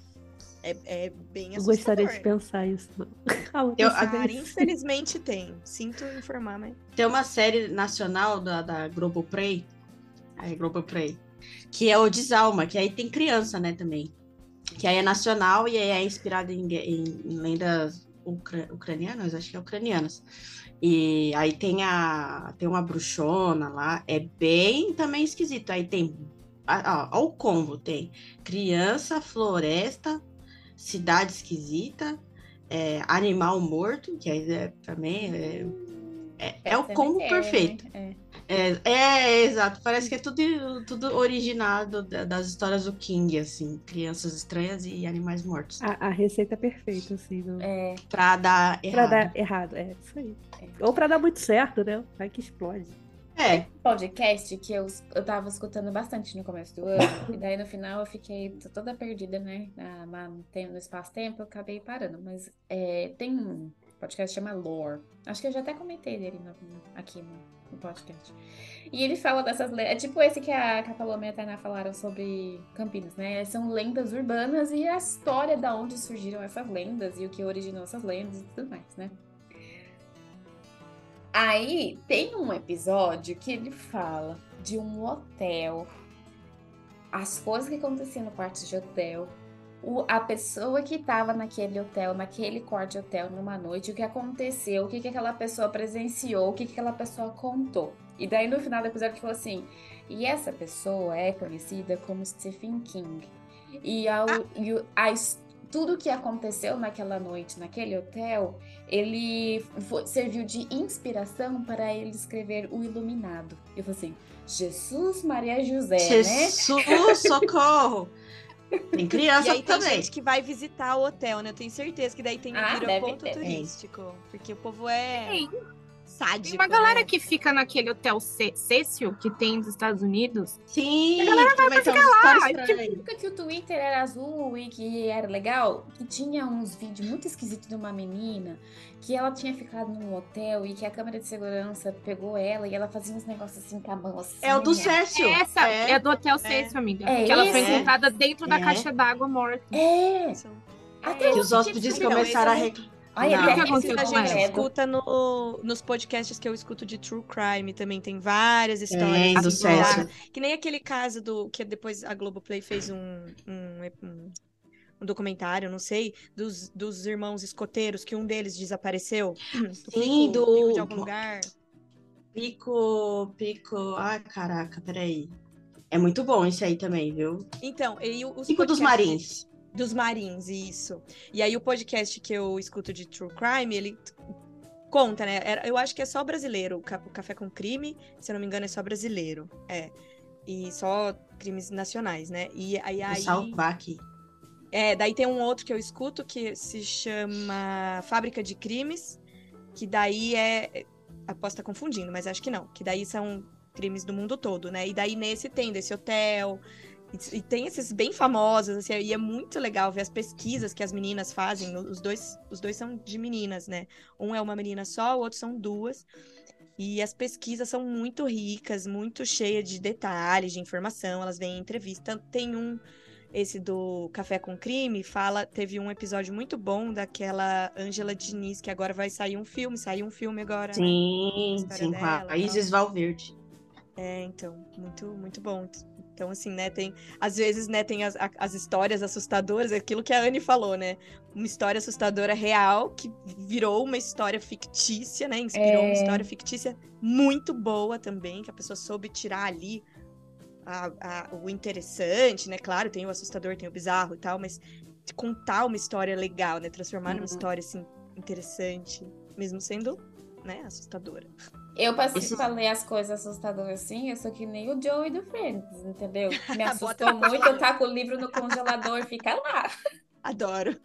S5: É, é bem
S3: Eu
S5: assustador.
S3: gostaria de pensar isso, não. [laughs]
S2: Eu-
S3: pensa
S5: Cara,
S3: bem.
S5: infelizmente tem. Sinto informar, mas.
S2: Tem uma série nacional da, da Globoplay. É, Globoplay. Que é o Desalma, que aí tem criança, né, também. Que aí é nacional e aí é inspirada em, em- em lendas ucra- ucranianas, acho que é ucranianas. E aí tem a tem uma bruxona lá, é bem também esquisito. Aí tem ó, ó, o combo, tem criança, floresta, cidade esquisita, é, animal morto, que aí é, também é, é, é o combo
S1: Cemitério,
S2: perfeito.
S1: né?
S2: É, é, exato. Parece que é tudo, tudo originado da- das histórias do King, assim. Crianças estranhas e animais mortos.
S3: A, a receita perfeita, assim, do...
S1: É, é.
S2: Pra dar
S3: pra
S2: errado.
S3: dar errado. É, isso aí. Ou pra dar muito certo, né? Vai que explode.
S2: É,
S1: podcast que eu, eu tava escutando bastante no começo do ano, e daí no final eu fiquei toda perdida, né? Na, no tem- no espaço-tempo, eu acabei parando. Mas é, tem um podcast que chama Lore. Acho que eu já até comentei dele no- aqui no, no podcast. E ele fala dessas lendas. É tipo esse que a, que a Paloma e a Tainá falaram sobre Campinas, né? São lendas urbanas e a história da onde surgiram essas lendas e o que originou essas lendas e tudo mais, né? Aí tem um episódio que ele fala de um hotel, as coisas que aconteciam no quarto de hotel, o- a pessoa que estava naquele hotel, naquele quarto de hotel numa noite, o que aconteceu, o que, que aquela pessoa presenciou, o que, que aquela pessoa contou. E daí no final do episódio ele falou assim: e essa pessoa é conhecida como Stephen King. E, ao, e o- a tudo que aconteceu naquela noite, naquele hotel, ele foi- serviu de inspiração para ele escrever O Iluminado. Eu falei assim, Jesus, Maria José, né?
S2: Jesus, socorro! Tem criança
S5: E aí tem
S2: também.
S5: gente que vai visitar o hotel, né? Eu tenho certeza que daí tem
S1: Ah, deve
S5: ponto
S1: ter.
S5: turístico. Porque o povo é.
S4: Sim.
S5: Sádico.
S4: Tem uma galera
S5: né?
S4: que fica naquele hotel Cecil que tem nos Estados Unidos.
S2: Sim,
S4: A galera vai pra
S2: tem
S4: ficar lá, tipo,
S1: que o Twitter era azul e que era legal, que tinha uns vídeos muito esquisitos de uma menina que ela tinha ficado num hotel e que a câmera de segurança pegou ela e ela fazia uns negócios assim com a mão assim.
S2: É o do Cécio.
S4: Essa é, do Hotel Cecil, amiga.
S1: É
S4: que ela foi encontrada dentro da
S2: É.
S4: caixa d'água morta.
S1: É! Até
S2: Que os hóspedes começaram a reclamar.
S1: Olha,
S2: Não.
S4: O que aconteceu
S5: a gente
S4: ela?
S5: Escuta no- nos podcasts que eu escuto de True Crime também. Tem várias histórias.
S2: Tem, do Cécio.
S5: Que nem aquele caso do que depois a Globoplay fez um, um, um- um documentário, não sei, dos, dos irmãos escoteiros, que um deles desapareceu.
S2: Sim, [clears throat]
S5: pico,
S2: do-
S5: pico de algum lugar.
S2: Pico, pico. Ai, caraca, peraí. É muito bom esse aí também, viu?
S5: Então, e o- os
S2: Pico dos
S5: podcasts-
S2: Marins.
S5: Dos Marins, isso. E aí o podcast que eu escuto de True Crime, ele conta, né? Eu acho que é só brasileiro. O Ca- o Café com Crime, se eu não me engano, é só brasileiro. É. E só crimes nacionais, né? E aí,
S2: Vou
S5: aí
S2: salvar aqui.
S5: é, daí tem um outro que eu escuto que se chama Fábrica de Crimes, que daí é. Posso estar confundindo, mas acho que não. Que daí são crimes do mundo todo, né? E daí nesse tem desse hotel. E, e tem esses bem famosos, assim, e é muito legal ver as pesquisas que as meninas fazem. Os dois, os dois são de meninas, né? Um é uma menina só, o outro são duas. E as pesquisas são muito ricas, muito cheias de detalhes, de informação. Elas vêm em entrevista. Tem um esse do Café com Crime fala, teve um episódio muito bom daquela Ângela Diniz, que agora vai sair um filme, saiu um filme agora. né?
S2: Sim,
S5: história
S2: sim, com
S5: dela
S2: a
S5: e
S2: Isis Valverde.
S5: É, então, muito, muito bom. Então, assim, né, tem, às vezes, né, tem as, as histórias assustadoras, aquilo que a Anne falou, né, uma história assustadora real, que virou uma história fictícia, né, inspirou uma
S1: É.
S5: história fictícia muito boa também, que a pessoa soube tirar ali a- a- o interessante, né, claro, tem o assustador, tem o bizarro e tal, mas contar uma história legal, né, transformar numa
S1: Uhum.
S5: história, assim, interessante, mesmo sendo, né, assustadora.
S1: Eu passei
S2: Esse-
S1: pra ler as coisas assustadoras assim, eu sou que nem o Joey do Friends, entendeu? [laughs] Me assustou muito, eu taco o livro no congelador e fica lá.
S5: Adoro.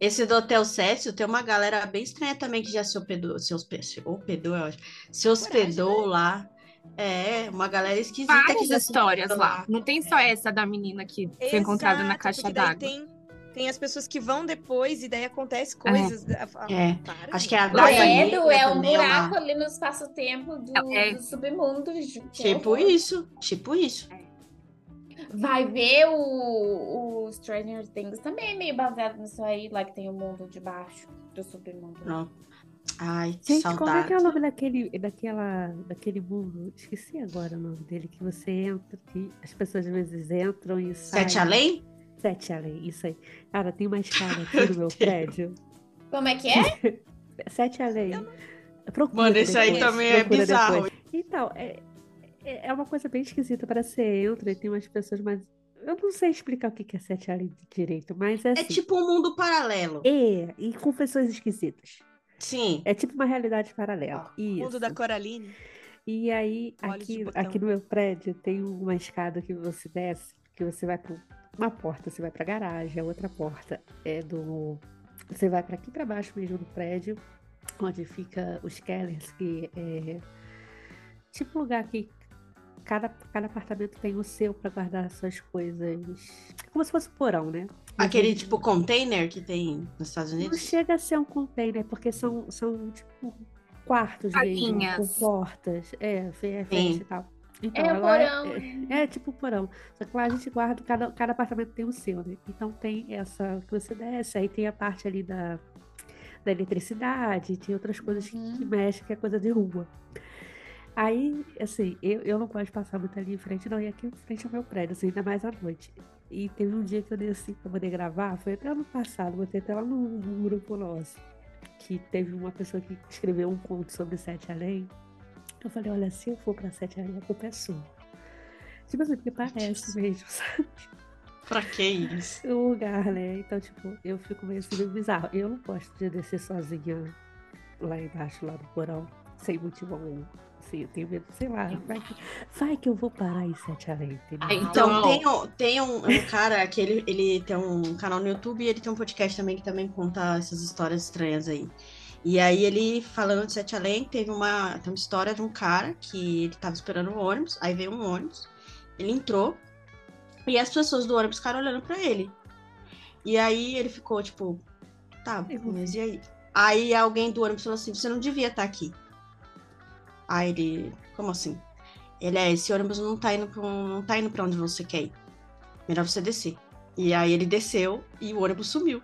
S2: Esse do Hotel Cécio tem uma galera bem estranha também que já se hospedou, se hospe- se hospedou, eu acho. Se hospedou lá. É, uma galera esquisita que
S4: Várias
S2: já se
S4: histórias
S2: hospedou
S4: lá. Não tem só essa da menina que foi encontrada na
S5: Exato,
S4: caixa d'água.
S5: Tem, tem as pessoas que vão depois e daí acontece coisas. Ah, ah,
S2: É,
S5: para,
S2: acho que é a Negra
S1: é um
S2: também é uma-
S1: buraco ali no espaço-tempo do,
S4: É.
S1: do submundo.
S2: Tipo isso, tipo isso.
S1: Vai ver o, o Stranger Things também é meio baseado nisso aí, lá que tem o mundo de baixo do submundo.
S2: Pronto. Ai, que
S3: Gente, como é que é o
S2: saudade.
S3: nome daquele, daquela, daquele mundo? Esqueci agora o nome dele, que você entra, que as pessoas às vezes entram e saem.
S2: Sete Além?
S3: Sete além, isso aí. Cara, tem uma escada aqui no meu prédio.
S1: Como é que é? [laughs]
S3: Sete além. Procura
S2: Mano, esse aí também é bizarro.
S3: depois. Então, é, é é uma coisa bem esquisita. Parece que você entra e tem umas pessoas mais. Eu não sei explicar o que que é sete além direito, mas é
S2: É
S3: assim.
S2: tipo um mundo paralelo.
S3: É, e com pessoas esquisitas.
S2: Sim.
S3: É tipo uma realidade paralela.
S5: Mundo
S3: Isso.
S5: da Coraline.
S3: E aí,
S5: Olhos de
S3: aqui, aqui no meu prédio, tem uma escada que você desce, que você vai para uma porta, você vai para garagem, a outra porta é do. Você vai para aqui para baixo mesmo do prédio, onde fica os Kellers, que é tipo um lugar que cada, cada apartamento tem o seu para guardar suas coisas. Como se fosse um porão, né?
S2: Aquele
S3: ele-
S2: tipo container que tem nos Estados
S3: não
S2: Unidos.
S3: chega a ser um container, porque são, são tipo quartos mesmo, com portas, é, fecha e tal. Então,
S1: É o porão.
S3: É, é tipo um porão. Só que lá a gente guarda, cada, cada apartamento tem o seu, né? Então tem essa que você desce, aí tem a parte ali da, da eletricidade, tem outras coisas que,
S1: Uhum.
S3: que mexem, que é coisa de rua. Aí, assim, eu, eu não gosto de passar muito ali em frente, não. E aqui em frente ao meu prédio, assim, ainda mais à noite. E teve um dia que eu desci pra poder gravar, foi até ano passado, botei até lá no, no grupo nosso, que teve uma pessoa que escreveu um conto sobre Sete Além. Eu falei, olha, se eu for pra Sete a culpa é sua. Tipo assim, porque parece mesmo, [laughs] sabe?
S2: Pra que isso?
S3: O lugar, né? Então, tipo, eu fico meio assim, meio bizarro. Eu não gosto de descer sozinha lá embaixo, lá no porão, sem motivo algum. Assim, eu tenho medo, sei lá, vai que, vai que eu vou parar em Sete Além, entendeu?
S4: Ah,
S2: Então,
S4: Então-
S2: tem, um, tem um, um cara que ele, ele tem um canal no YouTube e ele tem um podcast também que também conta essas histórias estranhas aí. E aí ele, falando de Sete Além, teve uma, tem uma história de um cara que ele tava esperando um ônibus, aí veio um ônibus, ele entrou, e as pessoas do ônibus ficaram olhando pra ele. E aí ele ficou, tipo, tá, mas e aí? Aí alguém do ônibus falou assim, você não devia estar aqui. Aí ele, como assim? Ele é, esse ônibus não tá indo pra, um- não tá indo pra onde você quer ir. Melhor você descer. E aí ele desceu e o ônibus sumiu.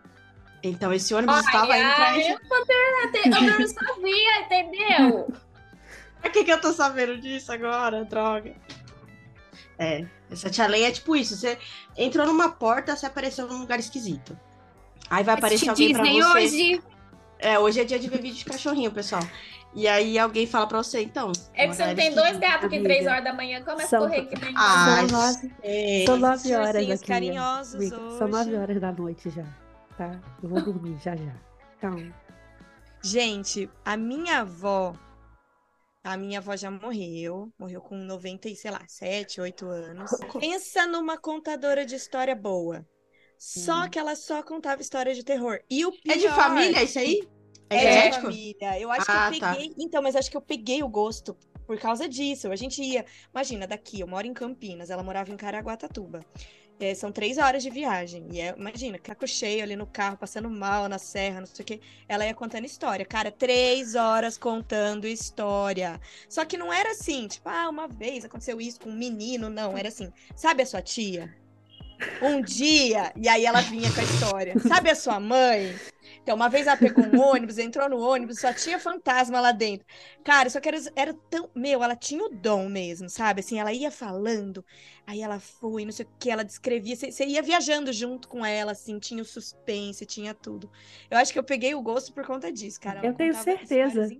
S2: Então esse ônibus estava indo pra
S1: ai,
S2: ele.
S1: eu eu não sabia, entendeu? [laughs]
S2: Por que, que eu tô sabendo disso agora? Droga. É, essa tia Leia é tipo isso. Você entrou numa porta, você apareceu num lugar esquisito. Aí vai aparecer alguém
S4: Disney
S2: pra você.
S4: hoje.
S2: É, hoje é dia de ver vídeo de cachorrinho, pessoal. E aí alguém fala pra você, então.
S1: É que você não tem dois gatos que três horas da manhã começa a correr que nem.
S2: Ah,
S3: São nove, são nove horas aqui.
S5: carinhosos.
S3: São
S5: hoje.
S3: nove horas da noite já, tá? Eu vou dormir já já. Então,
S5: Gente, a minha avó, a minha avó já morreu, morreu com 90, e, sei lá, 7, 8 anos. [laughs] Pensa numa contadora de história boa. Só que ela só contava história de terror. E o pior...
S2: É de família isso aí? É,
S5: É
S2: genético?
S5: família. Eu acho
S2: Ah,
S5: que eu
S2: tá.
S5: peguei. Então, mas acho que eu peguei o gosto por causa disso. A gente ia. Imagina, daqui, eu moro em Campinas, ela morava em Caraguatatuba. É, são três horas de viagem. E é, imagina, caco cheio ali no carro, passando mal na serra, não sei o quê. Ela ia contando história. Cara, três horas contando história. Só que não era assim, tipo, ah, uma vez aconteceu isso com um menino. Não, era assim. Sabe a sua tia? Um dia, e aí ela vinha com a história. Sabe a sua mãe? Então, uma vez ela pegou um ônibus, entrou no ônibus, só tinha fantasma lá dentro. Cara, só que era, era tão. Meu, ela tinha o dom mesmo, sabe? Assim, ela ia falando, aí ela foi, não sei o que, ela descrevia. Você ia viajando junto com ela, assim, tinha o suspense, tinha tudo. Eu acho que eu peguei o gosto por conta disso, cara. Ela
S3: Eu tenho certeza.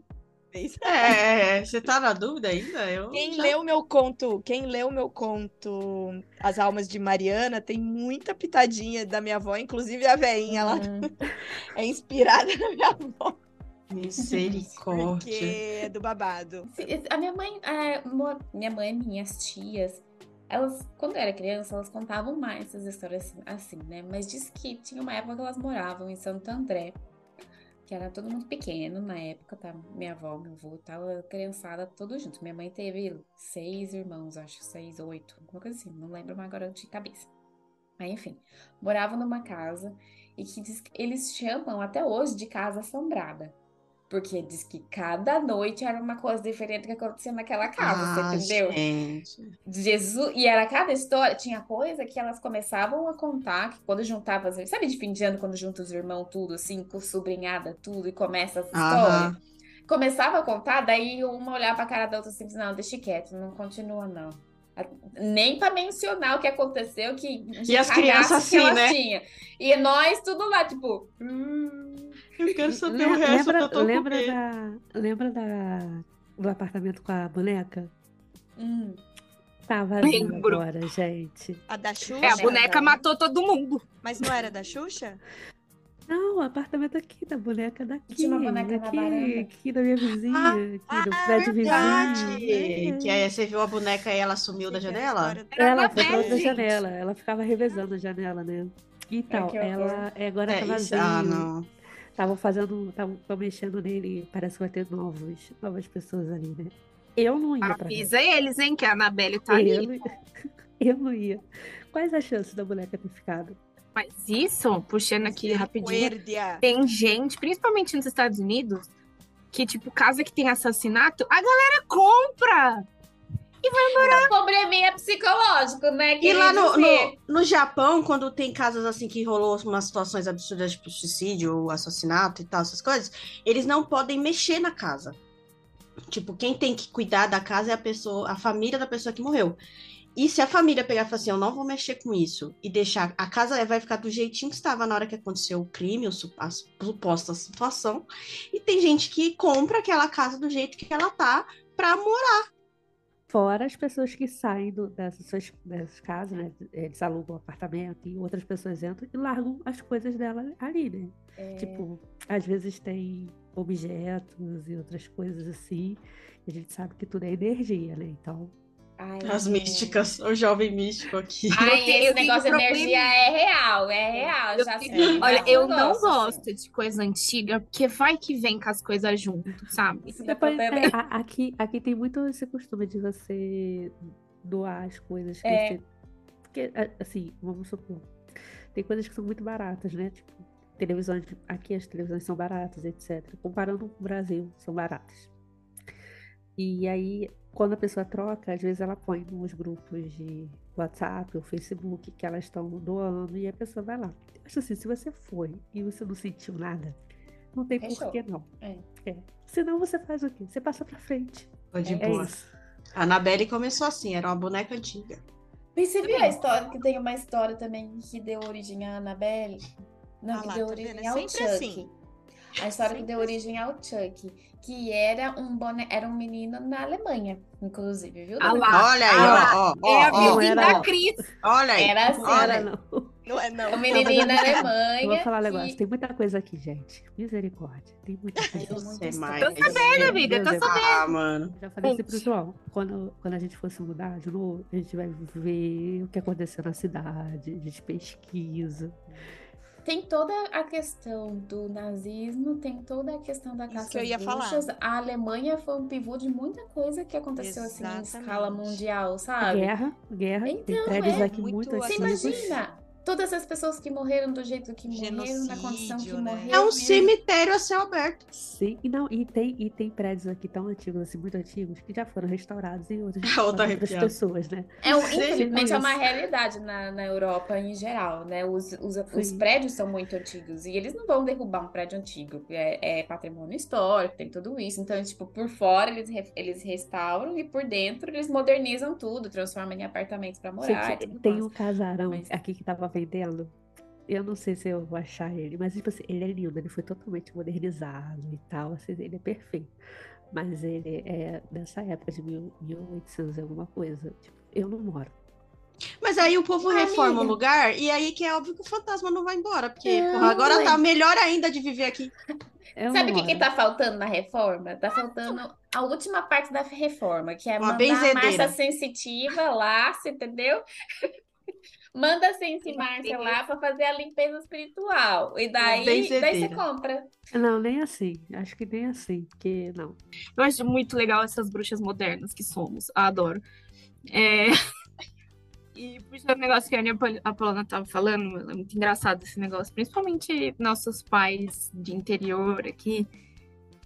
S5: Histórias incríveis.
S2: É, você tá na dúvida ainda? Eu
S5: Quem
S2: já-
S5: leu meu conto, quem leu meu conto As Almas de Mariana, tem muita pitadinha da minha avó, inclusive a veinha lá
S1: Hum. [laughs]
S5: é inspirada na minha avó,
S2: Misericórdia.
S5: porque é do babado.
S1: Se- A minha mãe, é, mo- minha mãe, minhas tias, elas, quando eu era criança, elas contavam mais essas histórias assim, assim, né? Mas diz que tinha uma época que elas moravam em Santo André, que era todo mundo pequeno na época, tá? Minha avó, meu avô, tava criançada, todos juntos. Minha mãe teve seis irmãos, acho, seis, oito, alguma coisa assim, não lembro mais agora de cabeça. Mas enfim, moravam numa casa e que diz que eles chamam até hoje de casa assombrada. Porque diz que cada noite era uma coisa diferente que acontecia naquela casa,
S2: Ah,
S1: você entendeu?
S2: gente.
S1: Jesus, e era cada história, tinha coisa que elas começavam a contar, que quando juntava, as- sabe de fim de ano, quando junta os irmãos tudo, assim, com sobrinhada, tudo, e começa histórias?
S2: Aham.
S1: Começava a contar, daí uma olhava pra cara da outra assim, não, deixa quieto, não continua, não. Nem pra mencionar o que aconteceu, que
S2: E as crianças assim, né?
S1: tinham. E nós tudo lá, tipo, hum,
S2: Eu quero saber o
S3: lem-
S2: resto
S3: lembra,
S2: que eu tô com
S3: lembra da, lembra da, do apartamento com a boneca?
S1: hum.
S3: Tá vazio
S4: Lembro.
S3: agora, gente.
S5: A da Xuxa?
S4: É, a boneca matou todo mundo.
S5: Mas não era da Xuxa?
S3: Não, o apartamento aqui, da boneca daqui.
S1: Tinha uma boneca na
S3: aqui,
S1: varanda.
S3: aqui da minha vizinha,
S2: Ah,
S3: aqui do
S5: ah,
S3: prédio
S2: Verdade.
S3: vizinho. É.
S2: Que aí você viu a boneca e ela sumiu da
S5: é
S2: janela?
S3: Ela
S4: na
S3: foi pra outra janela, ela ficava revezando a janela, né? Então,
S1: que horror.
S3: ela é, agora
S2: É
S3: tá
S2: isso.
S3: vazio.
S2: Ah, não.
S3: Estavam fazendo, estavam mexendo nele, parece que vai ter novos, novas pessoas ali, né? Eu não ia pra.
S4: Avisa eles, hein, que a Anabelle tá
S3: Eu
S4: ali.
S3: não, [laughs] eu não ia. Quais as chances da boneca ter ficado?
S4: Mas isso, puxando aqui rapidinho, tem gente, principalmente nos Estados Unidos, que, tipo, casa que tem assassinato, a galera compra.
S1: O probleminha psicológico, né?
S2: E lá no, no, no Japão, quando tem casos assim que rolou umas situações absurdas, tipo suicídio ou assassinato e tal, essas coisas, eles não podem mexer na casa. Tipo, quem tem que cuidar da casa é a pessoa, a família da pessoa que morreu. E se a família pegar e falar assim, eu não vou mexer com isso, e deixar a casa vai ficar do jeitinho que estava na hora que aconteceu o crime, a suposta situação, e tem gente que compra aquela casa do jeito que ela tá pra morar.
S3: Fora as pessoas que saem do- dessas, suas- dessas casas, né? Eles alugam um apartamento e outras pessoas entram e largam as coisas dela ali, né?
S1: É,
S3: Tipo, às vezes tem objetos e outras coisas assim. E a gente sabe que tudo é energia, né? Então,
S1: Ai,
S2: As místicas, o jovem místico aqui.
S1: Ai,
S4: Eu tenho-
S1: esse negócio de energia é real, é real.
S4: Eu
S1: já
S4: tenho-
S1: sei,
S4: Olha, eu não
S1: assim.
S4: gosto de coisa antiga, porque vai que vem com as coisas junto, sabe?
S3: Depois, é, a- aqui, aqui tem muito esse costume de você doar as coisas que
S1: É.
S3: você. Porque, assim, vamos supor, tem coisas que são muito baratas, né? Tipo, televisões. Aqui as televisões são baratas, etc. Comparando com o Brasil, são baratas. E aí, quando a pessoa troca, às vezes ela põe nos grupos de WhatsApp ou Facebook que elas estão doando e a pessoa vai lá. Eu acho assim, se você foi e você não sentiu nada, não tem
S1: Fechou.
S3: por que não.
S1: É.
S3: É. Senão você faz o quê? Você passa pra frente.
S2: Foi de
S1: É
S3: É
S2: boa.
S3: isso.
S2: A Anabelle começou assim, era uma boneca antiga.
S1: Mas você viu a história, que tem uma história também que deu origem à Annabelle? Não,
S5: Ah
S1: que
S5: lá,
S1: deu
S5: tá
S1: origem?
S5: É
S1: ao
S5: sempre
S1: Chuck.
S5: assim.
S1: A história que
S5: Sempre
S1: deu origem ao Chuck, que era um bone... era um menino na Alemanha, inclusive, viu?
S4: Ah lá.
S2: Olha aí,
S4: Ah,
S2: ó, ó,
S4: É a
S3: vizinha era-
S4: da Cris.
S2: olha aí.
S1: Era assim,
S3: Não
S2: Olha aí.
S3: não.
S5: Não é, não.
S1: O menininho na Alemanha.
S3: Eu vou falar um negócio.
S1: que-
S3: Tem muita coisa aqui, gente. Misericórdia. Tem muita coisa.
S2: Eu mais.
S4: Tô sabendo, amiga, tô
S3: é
S4: sabendo.
S2: Ah, mano.
S3: Já falei assim
S4: Conte.
S3: pro João. Quando, quando a gente fosse mudar de novo, a gente vai ver o que aconteceu na cidade, a gente pesquisa.
S1: Tem toda a questão do nazismo, tem toda a questão da
S5: Isso
S1: caça
S5: que eu ia falar.
S1: bruxas. A Alemanha foi um pivô de muita coisa que aconteceu assim em escala
S5: Exatamente.
S1: mundial, sabe?
S3: Guerra, guerra.
S1: Então, é
S3: aqui
S5: muito
S3: muito
S5: assim,
S1: Você imagina todas as pessoas que morreram do jeito que morreram, na condição que
S5: Genocídio, né?
S1: morreram.
S2: É um
S1: e-
S2: cemitério a céu aberto.
S3: Sim, e, não, e, tem, e tem prédios aqui tão antigos, assim, muito antigos, que já foram restaurados e outros
S2: tô
S3: para outras [laughs] pessoas, né?
S1: É, um- infelizmente é uma realidade na, na Europa em geral, né? Os, os, os prédios são muito antigos e eles não vão derrubar um prédio antigo, é, é patrimônio histórico, tem tudo isso. Então, tipo, por fora eles, eles restauram e por dentro eles modernizam tudo, transformam em apartamentos para morar.
S3: Gente, tem
S1: mais.
S3: um casarão
S1: Mas-
S3: aqui que tava vendendo. Eu não sei se eu vou achar ele, mas tipo assim, ele é lindo, ele foi totalmente modernizado e tal, assim, ele é perfeito. Mas ele é dessa época de mil, 1800 e alguma coisa. Tipo, eu não moro.
S2: Mas aí o povo
S1: Amiga.
S2: reforma o lugar e aí que é óbvio que o fantasma não vai embora. Porque,
S1: Não,
S2: porra, agora
S1: ué.
S2: tá melhor ainda de viver aqui.
S3: Eu
S1: Sabe o
S3: não
S1: que, que tá faltando na reforma? Tá faltando a última parte da reforma, que é
S2: Uma
S1: mandar a. Márcia Sensitiva lá, você entendeu? Manda a Sensi Márcia lá pra fazer a limpeza espiritual. E daí, daí você compra.
S3: Não, nem assim. Acho que nem assim, porque não.
S4: Eu acho muito legal essas bruxas modernas que somos. Adoro. É... [laughs] E puxando o negócio que a Ana Apolona tava falando, é muito engraçado esse negócio, principalmente nossos pais de interior aqui.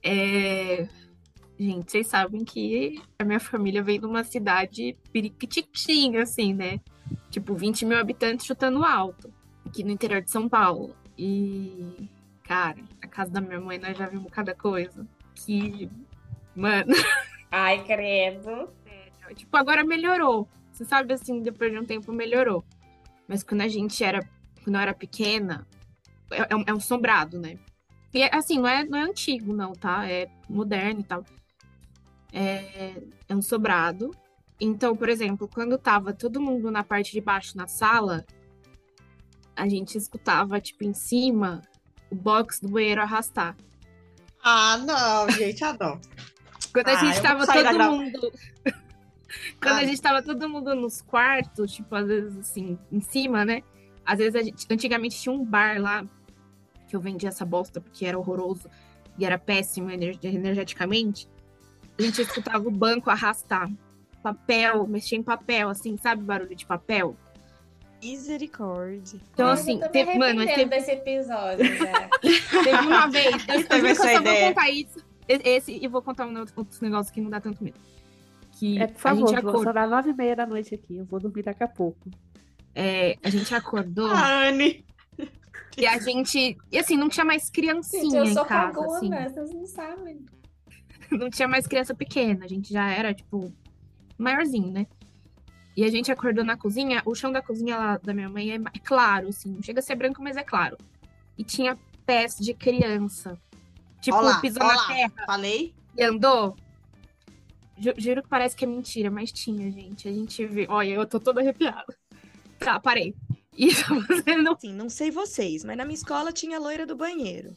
S4: É... Gente, vocês sabem que a minha família veio de uma cidade periquititinha, assim, né? Tipo, 20 mil habitantes chutando alto, aqui no interior de São Paulo. E, cara, a casa da minha mãe nós já vimos cada coisa. Que, mano, [laughs]
S1: Ai, credo.
S4: Tipo, agora melhorou. Você sabe, assim, depois de um tempo melhorou. Mas quando a gente era, quando eu era pequena, é, é um, é sombrado, né? E é, assim, não é, não é antigo, não, tá? É moderno e tal. É, é um sobrado. Então, por exemplo, quando tava todo mundo na parte de baixo na sala, a gente escutava, tipo, em cima, o box do banheiro arrastar.
S2: Ah, não, gente, ah, não. [laughs]
S4: Quando a
S2: Ah,
S4: gente
S2: eu
S4: tava
S2: da
S4: todo
S2: grava-
S4: mundo. [laughs] Quando
S2: Ah.
S4: a gente tava todo mundo nos quartos, tipo, às vezes assim, em cima, né? Às vezes a gente. Antigamente tinha um bar lá que eu vendia essa bosta porque era horroroso e era péssimo ener- energeticamente. A gente escutava o banco arrastar. Papel, mexer em papel, assim, sabe barulho de papel?
S5: Misericórdia.
S4: Então, assim,
S1: eu
S4: teve, mano, mas teve,
S1: desse episódio já. [laughs]
S4: teve uma vez. Eu, eu eu só
S2: ideia.
S4: vou contar isso. Esse, e vou contar um outro, outros negócios que não dá tanto medo. Que
S3: É, por
S4: a
S3: favor,
S4: gente
S3: vou
S4: acordou.
S3: só dar nove e meia da noite aqui. Eu vou dormir daqui a pouco.
S4: É, a gente acordou
S2: Ah, [laughs] Anne.
S4: e a gente. E assim, não tinha mais
S1: Gente,
S4: criancinha
S1: eu
S4: em
S1: sou
S4: casa.
S1: cagona,
S4: Assim,
S1: vocês não sabem. [laughs]
S4: não tinha mais criança pequena. A gente já era, tipo, maiorzinho, né? E a gente acordou na cozinha. O chão da cozinha lá da minha mãe é, é claro, assim. Não chega a ser branco, mas é claro. E tinha pés de criança. Tipo,
S2: Ó lá,
S4: pisou
S2: ó
S4: na terra
S2: Falei?
S4: e andou. Ju- juro que parece que é mentira, mas tinha, gente. A gente viu. Olha, eu tô toda arrepiada. Tá, parei. [laughs] [laughs] Isso não
S5: Assim, não sei vocês, mas na minha escola tinha a loira do banheiro.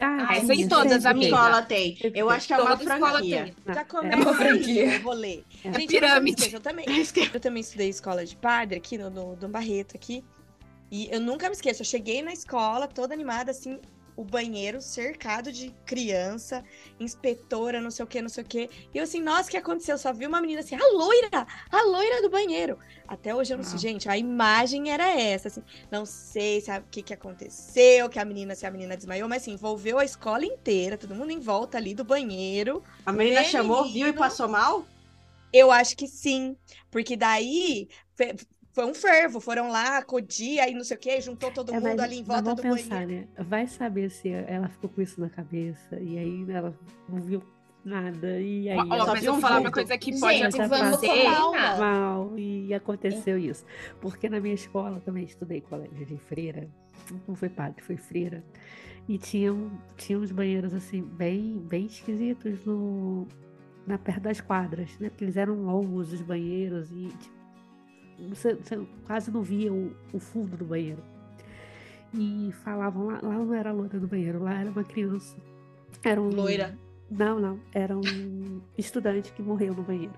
S3: Ah,
S1: Ah,
S4: isso em
S3: eu
S4: todas,
S3: sei.
S4: amiga.
S2: escola tem. Eu acho que é uma
S4: Toda escola
S2: franquia.
S5: Já
S3: é
S5: começa
S1: uma
S5: aí
S1: franquia.
S5: o rolê.
S3: É.
S5: Gente,
S4: Pirâmide.
S5: Eu, também, [laughs] eu também estudei escola de padre aqui no, no Dom Barreto aqui. E eu nunca me esqueço, eu cheguei na escola toda animada, assim, o banheiro cercado de criança, inspetora, não sei o que, não sei o que. E eu assim, nossa, o que aconteceu? Eu só vi uma menina assim, a loira, a loira do banheiro. Até hoje eu não sei,
S2: Não.
S5: gente, a imagem era essa, assim. Não sei se o que, que aconteceu, que a menina, se a menina desmaiou, mas assim, envolveu a escola inteira, todo mundo em volta ali do banheiro.
S2: A menina chamou, viu e passou mal?
S5: Eu acho que sim, porque daí foi um fervo, foram lá, acudir, aí não sei o que, juntou todo
S3: É,
S5: mundo ali em volta
S3: vamos
S5: do
S3: pensar,
S5: banheiro.
S3: né? Vai saber se ela ficou com isso na cabeça e aí ela não viu nada e aí
S4: Ó, mas eu vou falar uma coisa que pode
S1: Gente,
S3: já
S1: vamos
S3: passei.
S1: combinar.
S3: mal e aconteceu isso. Porque na minha escola também estudei colégio de freira, não foi padre, foi freira. E tinham, tinha uns banheiros assim, bem, bem esquisitos no, na perto das quadras, né? Porque eles eram longos os banheiros e tipo, você, você quase não via o, o fundo do banheiro. E falavam lá, lá não era a loira do banheiro, lá era uma criança. Era um,
S5: Loira.
S3: Não, não. Era um [laughs] estudante que morreu no banheiro.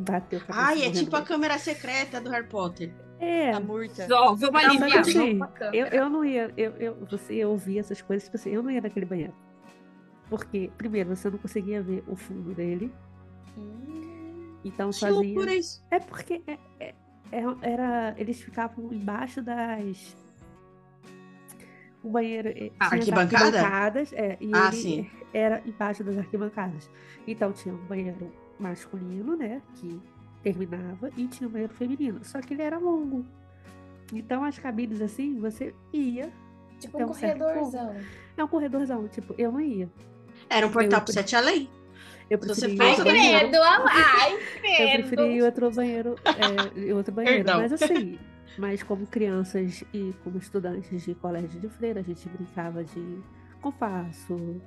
S3: Bateu a cabeça
S2: Ai, é tipo a câmera secreta do Harry Potter.
S3: É.
S5: A murta.
S3: Assim,
S1: Uma câmera.
S3: eu, eu não ia, eu, eu, você eu ouvia essas coisas, tipo assim, eu não ia naquele banheiro. Porque, primeiro, você não conseguia ver o fundo dele, então
S2: Que
S3: fazia.
S2: loucura isso.
S3: É porque é- é- é- era, eles ficavam embaixo das. O banheiro eh,
S2: Ah, arquibancada?
S3: arquibancadas, é, e
S2: Ah,
S3: ele
S2: sim.
S3: era embaixo das arquibancadas. Então tinha um banheiro masculino, né, que terminava, e tinha um banheiro feminino, só que ele era longo. Então as cabines assim, você ia,
S1: Tipo um
S3: um
S1: corredorzão.
S3: é um corredorzão, tipo, eu não ia.
S2: Era um portal
S3: Eu-
S2: pro sete além.
S3: Eu
S2: Se você
S3: preferia
S2: fez
S3: ir
S1: Ai,
S3: ao
S2: o
S3: banheiro.
S1: credo, ai, [laughs]
S3: Eu
S1: credo.
S3: preferia ir outro banheiro, é, em outro banheiro.
S2: Perdão.
S3: Mas assim, [laughs] mas como crianças e como estudantes de colégio de freira, a gente brincava de compasso,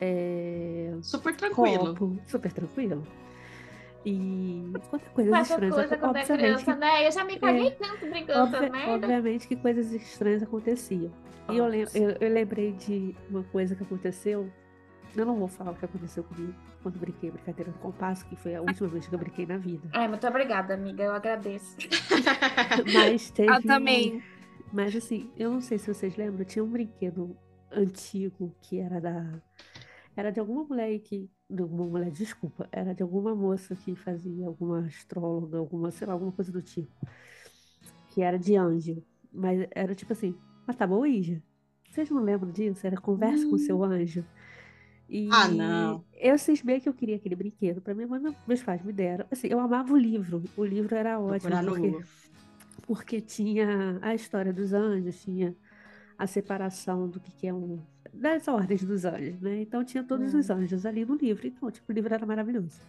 S3: é,
S2: Super tranquilo.
S3: copo, super tranquilo. E quantas coisas
S1: Faz
S3: estranhas.
S1: coisa quando é
S3: obviamente,
S1: criança, né? Eu já me caguei tanto brincando
S3: obvi-
S1: essa merda.
S3: obviamente que coisas estranhas aconteciam. E eu,
S2: Nossa.
S3: eu, eu lembrei de uma coisa que aconteceu. Eu não vou falar o que aconteceu comigo quando brinquei brincadeira do compasso, que foi a última vez que eu brinquei na vida.
S1: Ai, muito obrigada, amiga. Eu agradeço. [laughs]
S3: Mas teve.
S4: Eu também.
S3: Mas assim, eu não sei se vocês lembram, tinha um brinquedo antigo que era da. Era de alguma mulher que. De alguma mulher, desculpa. Era de alguma moça que fazia alguma astróloga, alguma, sei lá, alguma coisa do tipo. Que era de anjo. Mas era tipo assim, uma tábua Ouija. Vocês não lembram disso? Era conversa com o seu anjo. E
S2: Ah, não.
S3: eu cismei que eu queria aquele brinquedo. Pra minha mãe, meu- meus pais me deram. Assim, eu amava o livro. O livro era ótimo. Porque porque tinha a história dos anjos, tinha a separação do que, que é um. das ordens dos anjos, né? Então tinha todos os anjos ali no livro. Então, tipo, o livro era maravilhoso.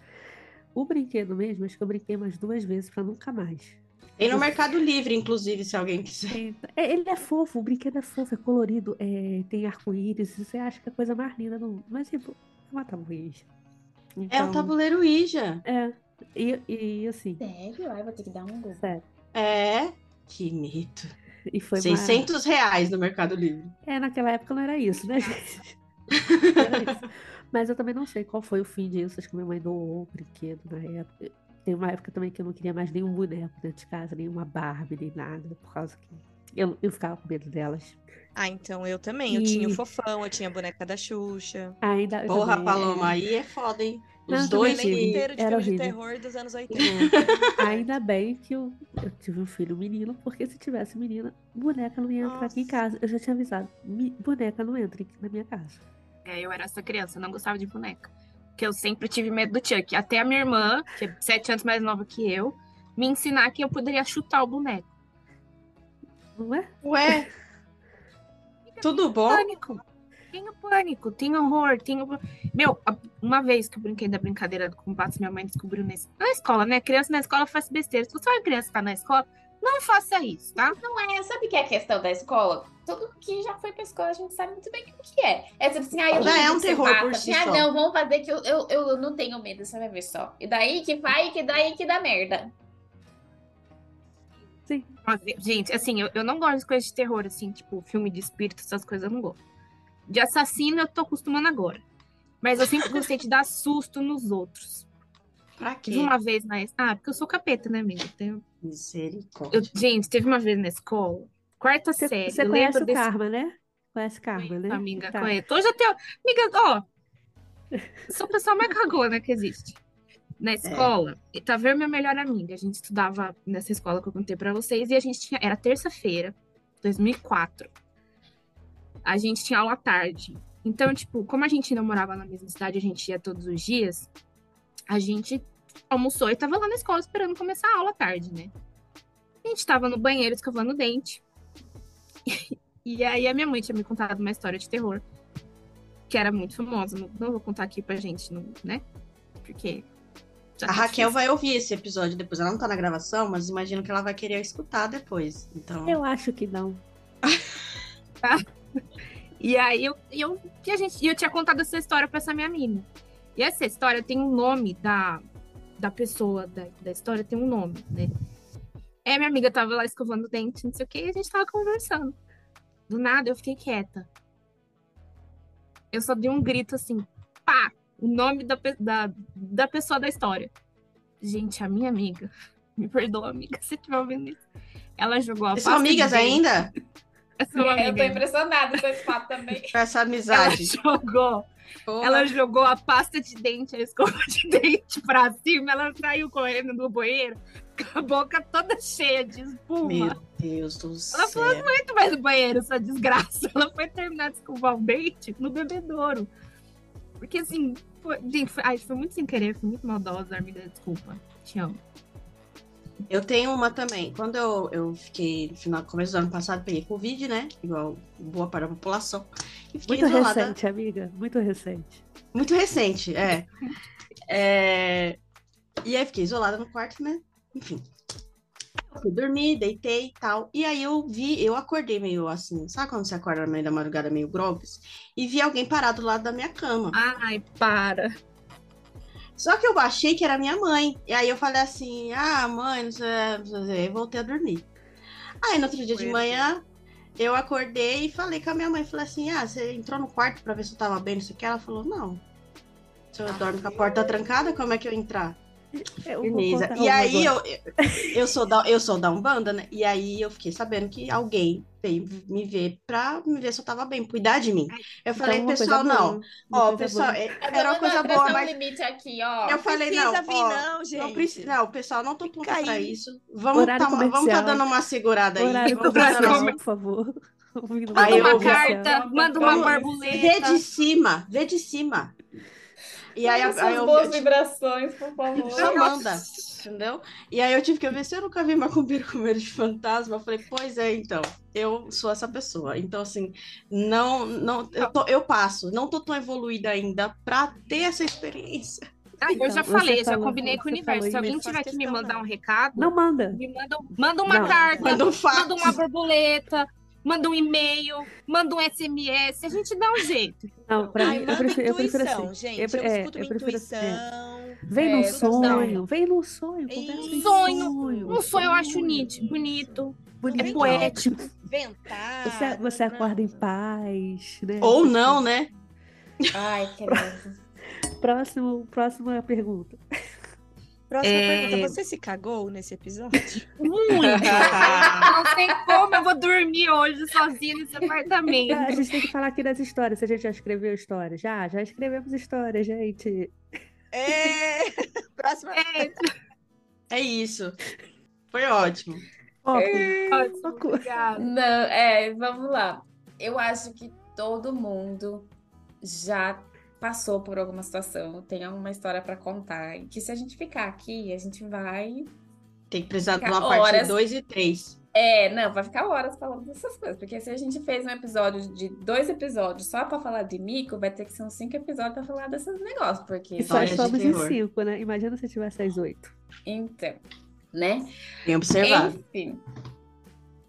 S3: O brinquedo mesmo, acho que eu brinquei umas duas vezes pra nunca mais.
S2: Tem no Mercado Livre, inclusive, se alguém quiser.
S3: É, Ele é fofo, o brinquedo é fofo, é colorido, é, tem arco-íris, você acha que é a coisa mais linda do mundo. Mas, tipo, é uma tabuija.
S2: É um
S3: Então,
S2: tabuleiro Ouija.
S3: É, e, e assim,
S1: Sério? Ai, vou ter que dar um Google.
S3: sério.
S2: É. Que mito.
S3: E foi uma-
S2: 600 reais no Mercado Livre.
S3: É, naquela época não era isso, né, gente? Não [laughs] era isso. Mas eu também não sei qual foi o fim disso. Acho que minha mãe doou o brinquedo na época. Tem uma época também que eu não queria mais nenhum boneco dentro de casa, nenhuma Barbie, nem nada, por causa que eu, eu ficava com medo delas.
S5: Ah, então eu também. Eu tinha o
S3: E-
S5: fofão, eu tinha a boneca da Xuxa.
S3: Ainda
S2: Porra,
S3: também,
S2: Paloma, aí é foda, hein?
S3: Não,
S2: Os
S3: também
S2: dois
S5: inteiro de
S3: Era
S5: filme de
S3: horrível.
S5: terror dos anos 80.
S3: é, [laughs] ainda bem que eu, eu tive um filho menino, porque se tivesse menina, boneca não ia entrar aqui em
S5: Nossa.
S3: casa. Eu já tinha avisado, "Mi- boneca não entra aqui na minha casa.
S4: É, eu era essa criança, eu não gostava de boneca. Porque eu sempre tive medo do Chuck. Até a minha irmã, que é sete anos mais nova que eu, me ensinar que eu poderia chutar o boneco.
S3: Não é?
S2: Ué, tudo bom?
S4: Pânico. Tenho pânico, tenho horror, tenho. Meu, uma vez que eu brinquei da brincadeira do compasso, minha mãe descobriu na, na escola, né? Criança na escola faz besteira. Se você é uma criança que tá na escola, não faça isso, tá?
S1: Não é, sabe o que é a questão da escola? Todo que já foi pra escola, a gente sabe muito bem o que é. É tipo assim, ah, eu
S2: Já
S1: não
S2: é um terror
S1: bata,
S2: por
S1: assim,
S2: si
S1: Ah,
S2: só.
S1: não, vamos fazer que eu, eu, eu não tenho medo, você vai ver só. E daí que vai, que daí que dá merda.
S3: Sim.
S4: Mas, gente, assim, eu, eu não gosto de coisas de terror, assim, tipo, filme de espírito, essas coisas eu não gosto. De assassino eu tô acostumando agora. Mas eu sempre gostei de dar susto nos outros.
S2: Pra quê?
S4: Teve uma vez na. Ah, porque eu sou capeta, né, amiga?
S2: Misericórdia.
S4: eu- Gente, teve uma vez na escola, quarta
S3: Você,
S4: série.
S3: você conhece o
S4: desse
S3: Karma, né? Conhece Karma, né?
S4: Amiga,
S3: Tá.
S4: conheço. Hoje eu tenho. Amiga, ó. Sou a pessoa mais cagona que existe. Na escola, e tá vendo minha melhor amiga. A gente estudava nessa escola que eu contei pra vocês, e a gente tinha. Era terça-feira, 2004. A gente tinha aula à tarde. Então, tipo, como a gente não morava na mesma cidade, a gente ia todos os dias, a gente almoçou e tava lá na escola esperando começar a aula à tarde, né? A gente tava no banheiro escovando o dente. [laughs] E aí a minha mãe tinha me contado uma história de terror que era muito famosa. Não, não vou contar aqui pra gente, não, né? Porque. já
S2: A
S4: tá
S2: Raquel
S4: difícil.
S2: vai ouvir esse episódio depois. Ela não tá na gravação, mas imagino que ela vai querer escutar depois. Então.
S3: Eu acho que não. [laughs]
S4: E aí eu, eu, e a gente, eu tinha contado essa história pra essa minha amiga. E essa história tem um nome da, da pessoa da, da história, tem um nome, né? É, minha amiga tava lá escovando o dente, não sei o que, e a gente tava conversando. Do nada eu fiquei quieta. Eu só dei um grito assim, pá! O nome da, da, da pessoa da história. Gente, a minha amiga, [laughs] me perdoa, amiga, se estiver ouvindo isso. Ela jogou a
S2: são amigas
S4: dente.
S2: ainda?
S4: É
S1: É, eu tô impressionada com esse fato também.
S2: Com [laughs] essa
S4: Ela
S2: amizade.
S4: jogou
S2: Porra.
S4: Ela jogou a pasta de dente, a escova de [laughs] dente pra cima, ela saiu correndo do banheiro com a boca toda cheia de espuma.
S2: Meu Deus do
S4: Ela falou,
S2: céu.
S4: muito mais no banheiro, essa desgraça. [laughs] Ela foi terminar de escovar o dente no bebedouro. Porque assim, foi, gente, foi, ai, foi muito sem querer, foi muito maldosa, amiga, desculpa. Te amo.
S2: Eu tenho uma também. Quando eu, eu fiquei, no final, começo do ano passado, peguei Covid, né? Igual boa para a população. E fiquei
S3: Muito
S2: isolada.
S3: recente, amiga. Muito recente.
S2: Muito recente, é. É, E aí fiquei isolada no quarto, né? Enfim. Fui dormir, deitei e tal. E aí eu vi, eu acordei meio assim, sabe quando você acorda no meio da madrugada meio grogues? E vi alguém parado do lado da minha cama.
S4: Ai, para.
S2: Só que eu achei que era minha mãe. E aí eu falei assim, ah, mãe, não sei, não sei, e voltei a dormir. Aí no outro dia de manhã, eu acordei e falei com a minha mãe, falei assim, ah, você entrou no quarto pra ver se eu tava bem, não sei o que. Ela falou, não. Se eu dormo com a porta trancada, como é que eu entrar?
S3: Eu
S2: Firmeza.
S3: contar
S2: E aí eu, eu sou da eu sou da Umbanda, né? E aí eu fiquei sabendo que alguém veio me ver pra me ver se eu tava bem, cuidar de mim. Eu falei,
S3: Então, uma
S2: pessoal, não. Ó, pessoal,
S3: boa.
S2: é- era uma coisa boa, mas
S1: um limite aqui, ó.
S2: eu falei,
S5: precisa
S2: não,
S5: vir,
S2: ó,
S5: não, gente.
S2: não, precisa, não, pessoal, não tô pronta pra
S5: aí.
S2: isso. Vamos
S3: Horário
S2: tá, vamos tá dando uma segurada aí.
S3: Horário
S2: vamos tá
S3: comercial, por favor. [laughs]
S4: Manda
S2: Aí
S4: uma
S2: eu-
S4: carta, manda uma borboleta.
S2: Vê de cima, vê de cima. E aí, aí
S1: suas
S2: eu,
S1: boas
S2: eu,
S1: vibrações, por favor.
S2: Só manda, entendeu? E aí eu tive que ver se eu nunca vi macumbeiro com medo de fantasma. Eu falei, pois é, então, eu sou essa pessoa. Então, assim, não, não, eu, tô- eu passo, não tô tão evoluída ainda pra ter essa experiência.
S4: Ah, eu
S3: Então,
S4: já
S3: você
S4: falei, já
S3: falou-
S4: combinei com o universo. Se alguém tiver que me mandar
S5: não.
S4: um recado,
S3: Não manda.
S4: me manda, manda uma
S3: Não.
S4: carta,
S2: Manda um
S4: manda uma borboleta, manda um e-mail, manda um SMS, a gente dá um jeito.
S3: Não, pra
S5: Ai,
S3: mim, eu
S5: manda
S3: prefiro, eu prefiro
S5: intuição,
S3: assim.
S5: gente.
S3: Eu,
S5: Eu,
S3: é,
S5: escuto
S3: eu
S5: minha
S3: prefiro assim. Vem
S1: É, gosto
S3: sonho, vem no sonho, em
S4: Sonho.
S3: sonho.
S4: Um sonho eu acho nítido, bonito,
S3: bonito.
S4: é poético.
S5: Ventar.
S3: Você, você acorda em paz, né?
S2: Ou não, né?
S1: Ai, que.
S3: Próximo, próxima pergunta.
S5: Próxima
S4: É.
S5: pergunta. Você se cagou nesse episódio? [laughs]
S4: Muito. Não sei como eu vou dormir hoje sozinha nesse
S3: A
S4: apartamento.
S3: gente tem que falar aqui das histórias, se a gente já escreveu histórias. Já, já escrevemos histórias, gente.
S5: É. Próxima.
S4: É,
S2: É isso. Foi ótimo.
S3: Foco.
S4: ótimo, obrigada.
S1: Não, é, vamos lá. Eu acho que todo mundo já passou por alguma situação, tem alguma história pra contar. E que se a gente ficar aqui, a gente vai.
S2: Tem que precisar de uma parte
S1: horas.
S2: 2 e 3.
S1: É, não, vai ficar horas falando dessas coisas. Porque se a gente fez um episódio de dois episódios só pra falar de mico, vai ter que ser uns cinco episódios pra falar desses negócios. Porque.
S3: E só somos em cinco, né? Imagina se tivesse as oito.
S1: Então, né?
S2: Bem observado.
S1: Enfim,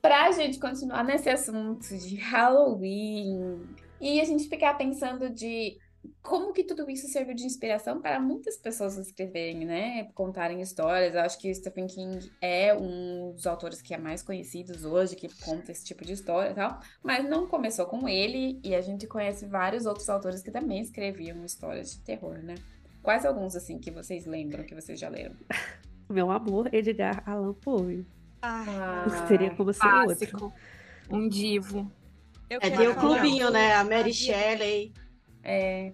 S1: pra gente continuar nesse assunto de Halloween e a gente ficar pensando de como que tudo isso serviu de inspiração para muitas pessoas escreverem, né? Contarem histórias. Eu acho que Stephen King é um dos autores que é mais conhecidos hoje, que conta esse tipo de história e tal. Mas não começou com ele, e a gente conhece vários outros autores que também escreviam histórias de terror, né? Quais alguns, assim, que vocês lembram, que vocês já leram? [laughs]
S3: Meu amor, Edgar Allan Poe.
S5: Ah,
S3: seria como ser outro.
S4: Clássico. Um divo.
S5: eu
S2: É, tem o clubinho, né? A Mary Shelley.
S1: É...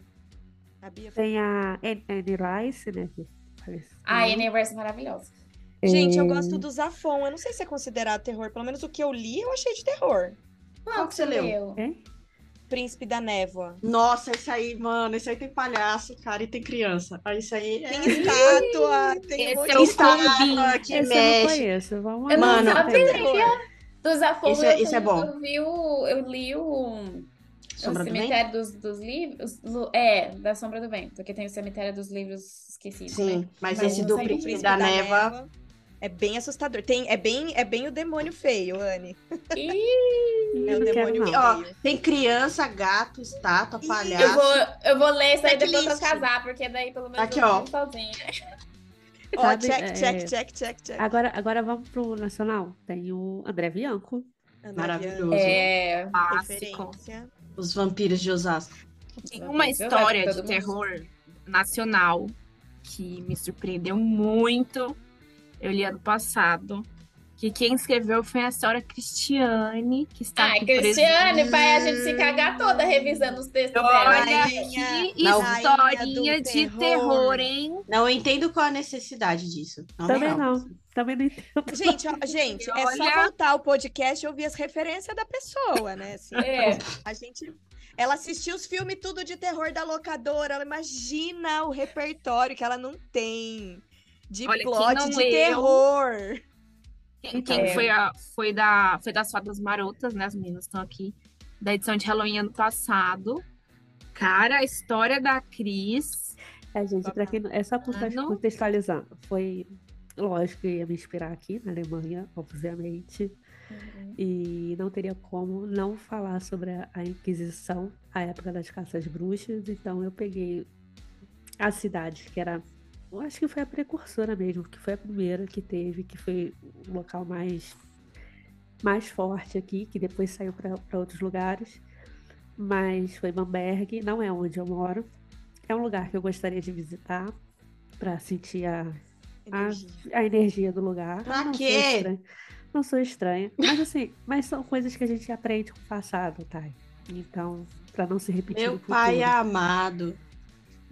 S5: a Bia
S3: Tem a Anne Rice, né?
S1: Ah, Anne Rice é maravilhosa.
S5: Gente, eu
S3: É,
S5: gosto do Zafon. Eu não sei se é considerado terror. Pelo menos o que eu li, eu achei de terror.
S2: Qual que você leu?
S3: Hein?
S5: Príncipe da Névoa.
S2: Nossa, esse aí, mano, esse aí tem palhaço, cara, e tem criança. Aí isso aí é.
S5: Tem estátua, tem
S4: Esse
S5: um
S4: é
S2: Estátua que
S3: Esse eu não
S2: mexe.
S3: conheço. Vamos
S1: Eu não
S2: Mano,
S1: sabia.
S5: terror.
S1: Do Zafon,
S2: Isso é-
S1: eu,
S2: isso é bom.
S1: eu vi o, eu li o,
S2: Sombra
S1: o
S2: do
S1: Cemitério dos, dos Livros. É, da Sombra do Vento, porque tem o Cemitério dos Livros Esquecidos, né?
S2: Sim, mas,
S1: Mas
S2: esse do. Príncipe
S5: Príncipe
S2: da, Neva.
S5: É bem assustador. Tem, é, bem, é bem o demônio feio, Anne. [laughs]
S1: Ih,
S5: É o demônio
S3: não.
S2: Ó,
S5: feio.
S2: tem criança, gato, estátua,
S5: Ih,
S2: palhaço.
S1: eu, vou, eu vou ler isso aí depois
S5: Checklist.
S1: casar, porque daí pelo menos
S2: Aqui,
S1: eu
S2: ó.
S1: sozinha.
S5: Ó,
S3: Sabe,
S5: check,
S3: é-
S5: check, check, check, check.
S3: Agora, agora vamos pro Nacional. Tem o André Bianco.
S5: André
S2: Maravilhoso.
S1: É.
S5: Referência.
S2: Os vampiros de Osasco.
S4: Tem uma história de terror nacional que me surpreendeu muito. Eu li ano passado. Que quem escreveu foi a senhora Cristiane, que está
S1: Ai,
S4: aqui
S1: Cristiane, vai a gente se cagar toda revisando os textos dela.
S4: Olha que
S2: Não.
S4: historinha de
S5: terror.
S4: terror, hein?
S2: Não entendo qual a necessidade disso. Não
S3: Também não. Também não entendo.
S5: Gente, ó, gente, é só
S4: Olha.
S5: voltar o podcast e ouvir as referências da pessoa, né? Assim,
S1: É.
S5: a gente. Ela assistiu os filmes tudo de terror da locadora. Ela imagina o repertório que ela não tem. De
S4: Olha,
S5: plot de
S4: leu-
S5: terror.
S4: Quem, quem
S1: É.
S4: foi, a, foi, da, foi das Fadas Marotas, né? As meninas estão aqui. Da edição de Halloween ano passado. Cara, a história da Cris.
S3: É, gente, pra quem não... é só conte-
S4: não?
S3: contextualizando. Foi, lógico, que ia me inspirar aqui na Alemanha, obviamente. E não teria como não falar sobre a, Inquisição, a época das caças bruxas. Então eu peguei a cidade, que era. Eu acho que foi a precursora mesmo, que foi a primeira que teve, que foi o local mais, mais forte aqui, que depois saiu para outros lugares. Mas foi Bamberg, não é onde eu moro. É um lugar que eu gostaria de visitar para sentir a,
S5: Energia.
S3: a energia do lugar.
S2: Pra
S3: não
S2: quê?
S3: Sou estranha. Não sou estranha. Mas assim, mas são coisas que a gente aprende com o passado, tá? Então, para não se repetir
S2: Meu pai amado.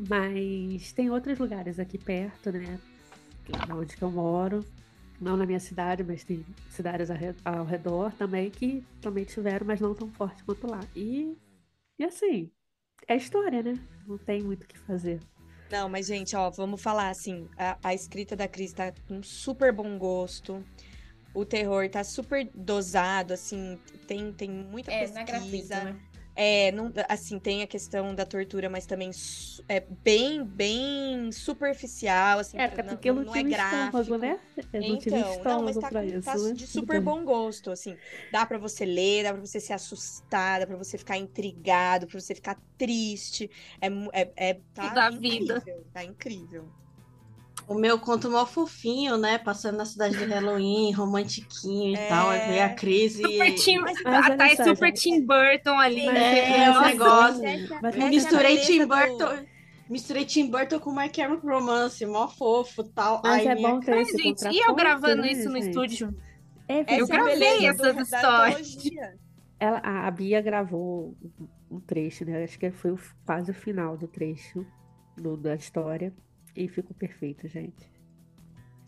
S3: Mas tem outros lugares aqui perto, né? que- Onde que eu moro. Não na minha cidade, mas tem cidades ao redor também que também tiveram, mas não tão forte quanto lá. E, e assim, é história, né? Não tem muito o que fazer.
S5: Não, mas, gente, ó, vamos falar assim: a, a escrita da Cris tá com super bom gosto. O terror tá super dosado, assim, tem, tem muita
S1: É, é
S5: pesquisa.
S1: né?
S5: É, não, assim, tem a questão da tortura, mas também é bem, bem superficial, assim,
S3: É, porque não,
S5: não
S3: tive
S5: é
S3: estômago,
S5: gráfico.
S3: né? Eu não
S5: Então, não, mas
S3: estômago
S5: tá,
S3: isso,
S5: tá
S3: né?
S5: de super bom gosto, assim. Dá pra você ler, dá pra você se assustar, dá pra você ficar intrigado, pra você ficar triste. É, é, é tá
S4: Tudo a
S5: incrível,
S4: vida.
S5: tá incrível.
S2: O meu conto mó fofinho, né? Passando na cidade de Halloween, romantiquinho e
S5: É.
S2: tal. Aí veio a crise.
S4: Super Tim,
S5: Mas-
S3: mas
S4: a
S3: olha
S4: Thay
S3: só,
S4: super
S3: gente.
S4: Tim Burton ali.
S3: Mas
S2: É, o
S3: razão,
S2: negócio.
S5: é
S2: Misturei Tim
S5: do-
S2: Burton. Misturei Tim Burton com My Chemical Romance, mó fofo tal.
S3: Mas
S2: Aí
S3: é
S2: minha
S3: bom ter
S4: Mas,
S3: esse
S4: gente, e eu
S3: contraponto,
S4: gravando
S3: né,
S4: isso no
S3: gente?
S4: estúdio?
S3: É,
S4: Eu
S5: é
S4: gravei essas
S5: do-
S4: histórias.
S3: Ela, a a Bia gravou um- um trecho, né? Acho que foi o- quase o final do trecho do- da história. E ficou perfeito, gente.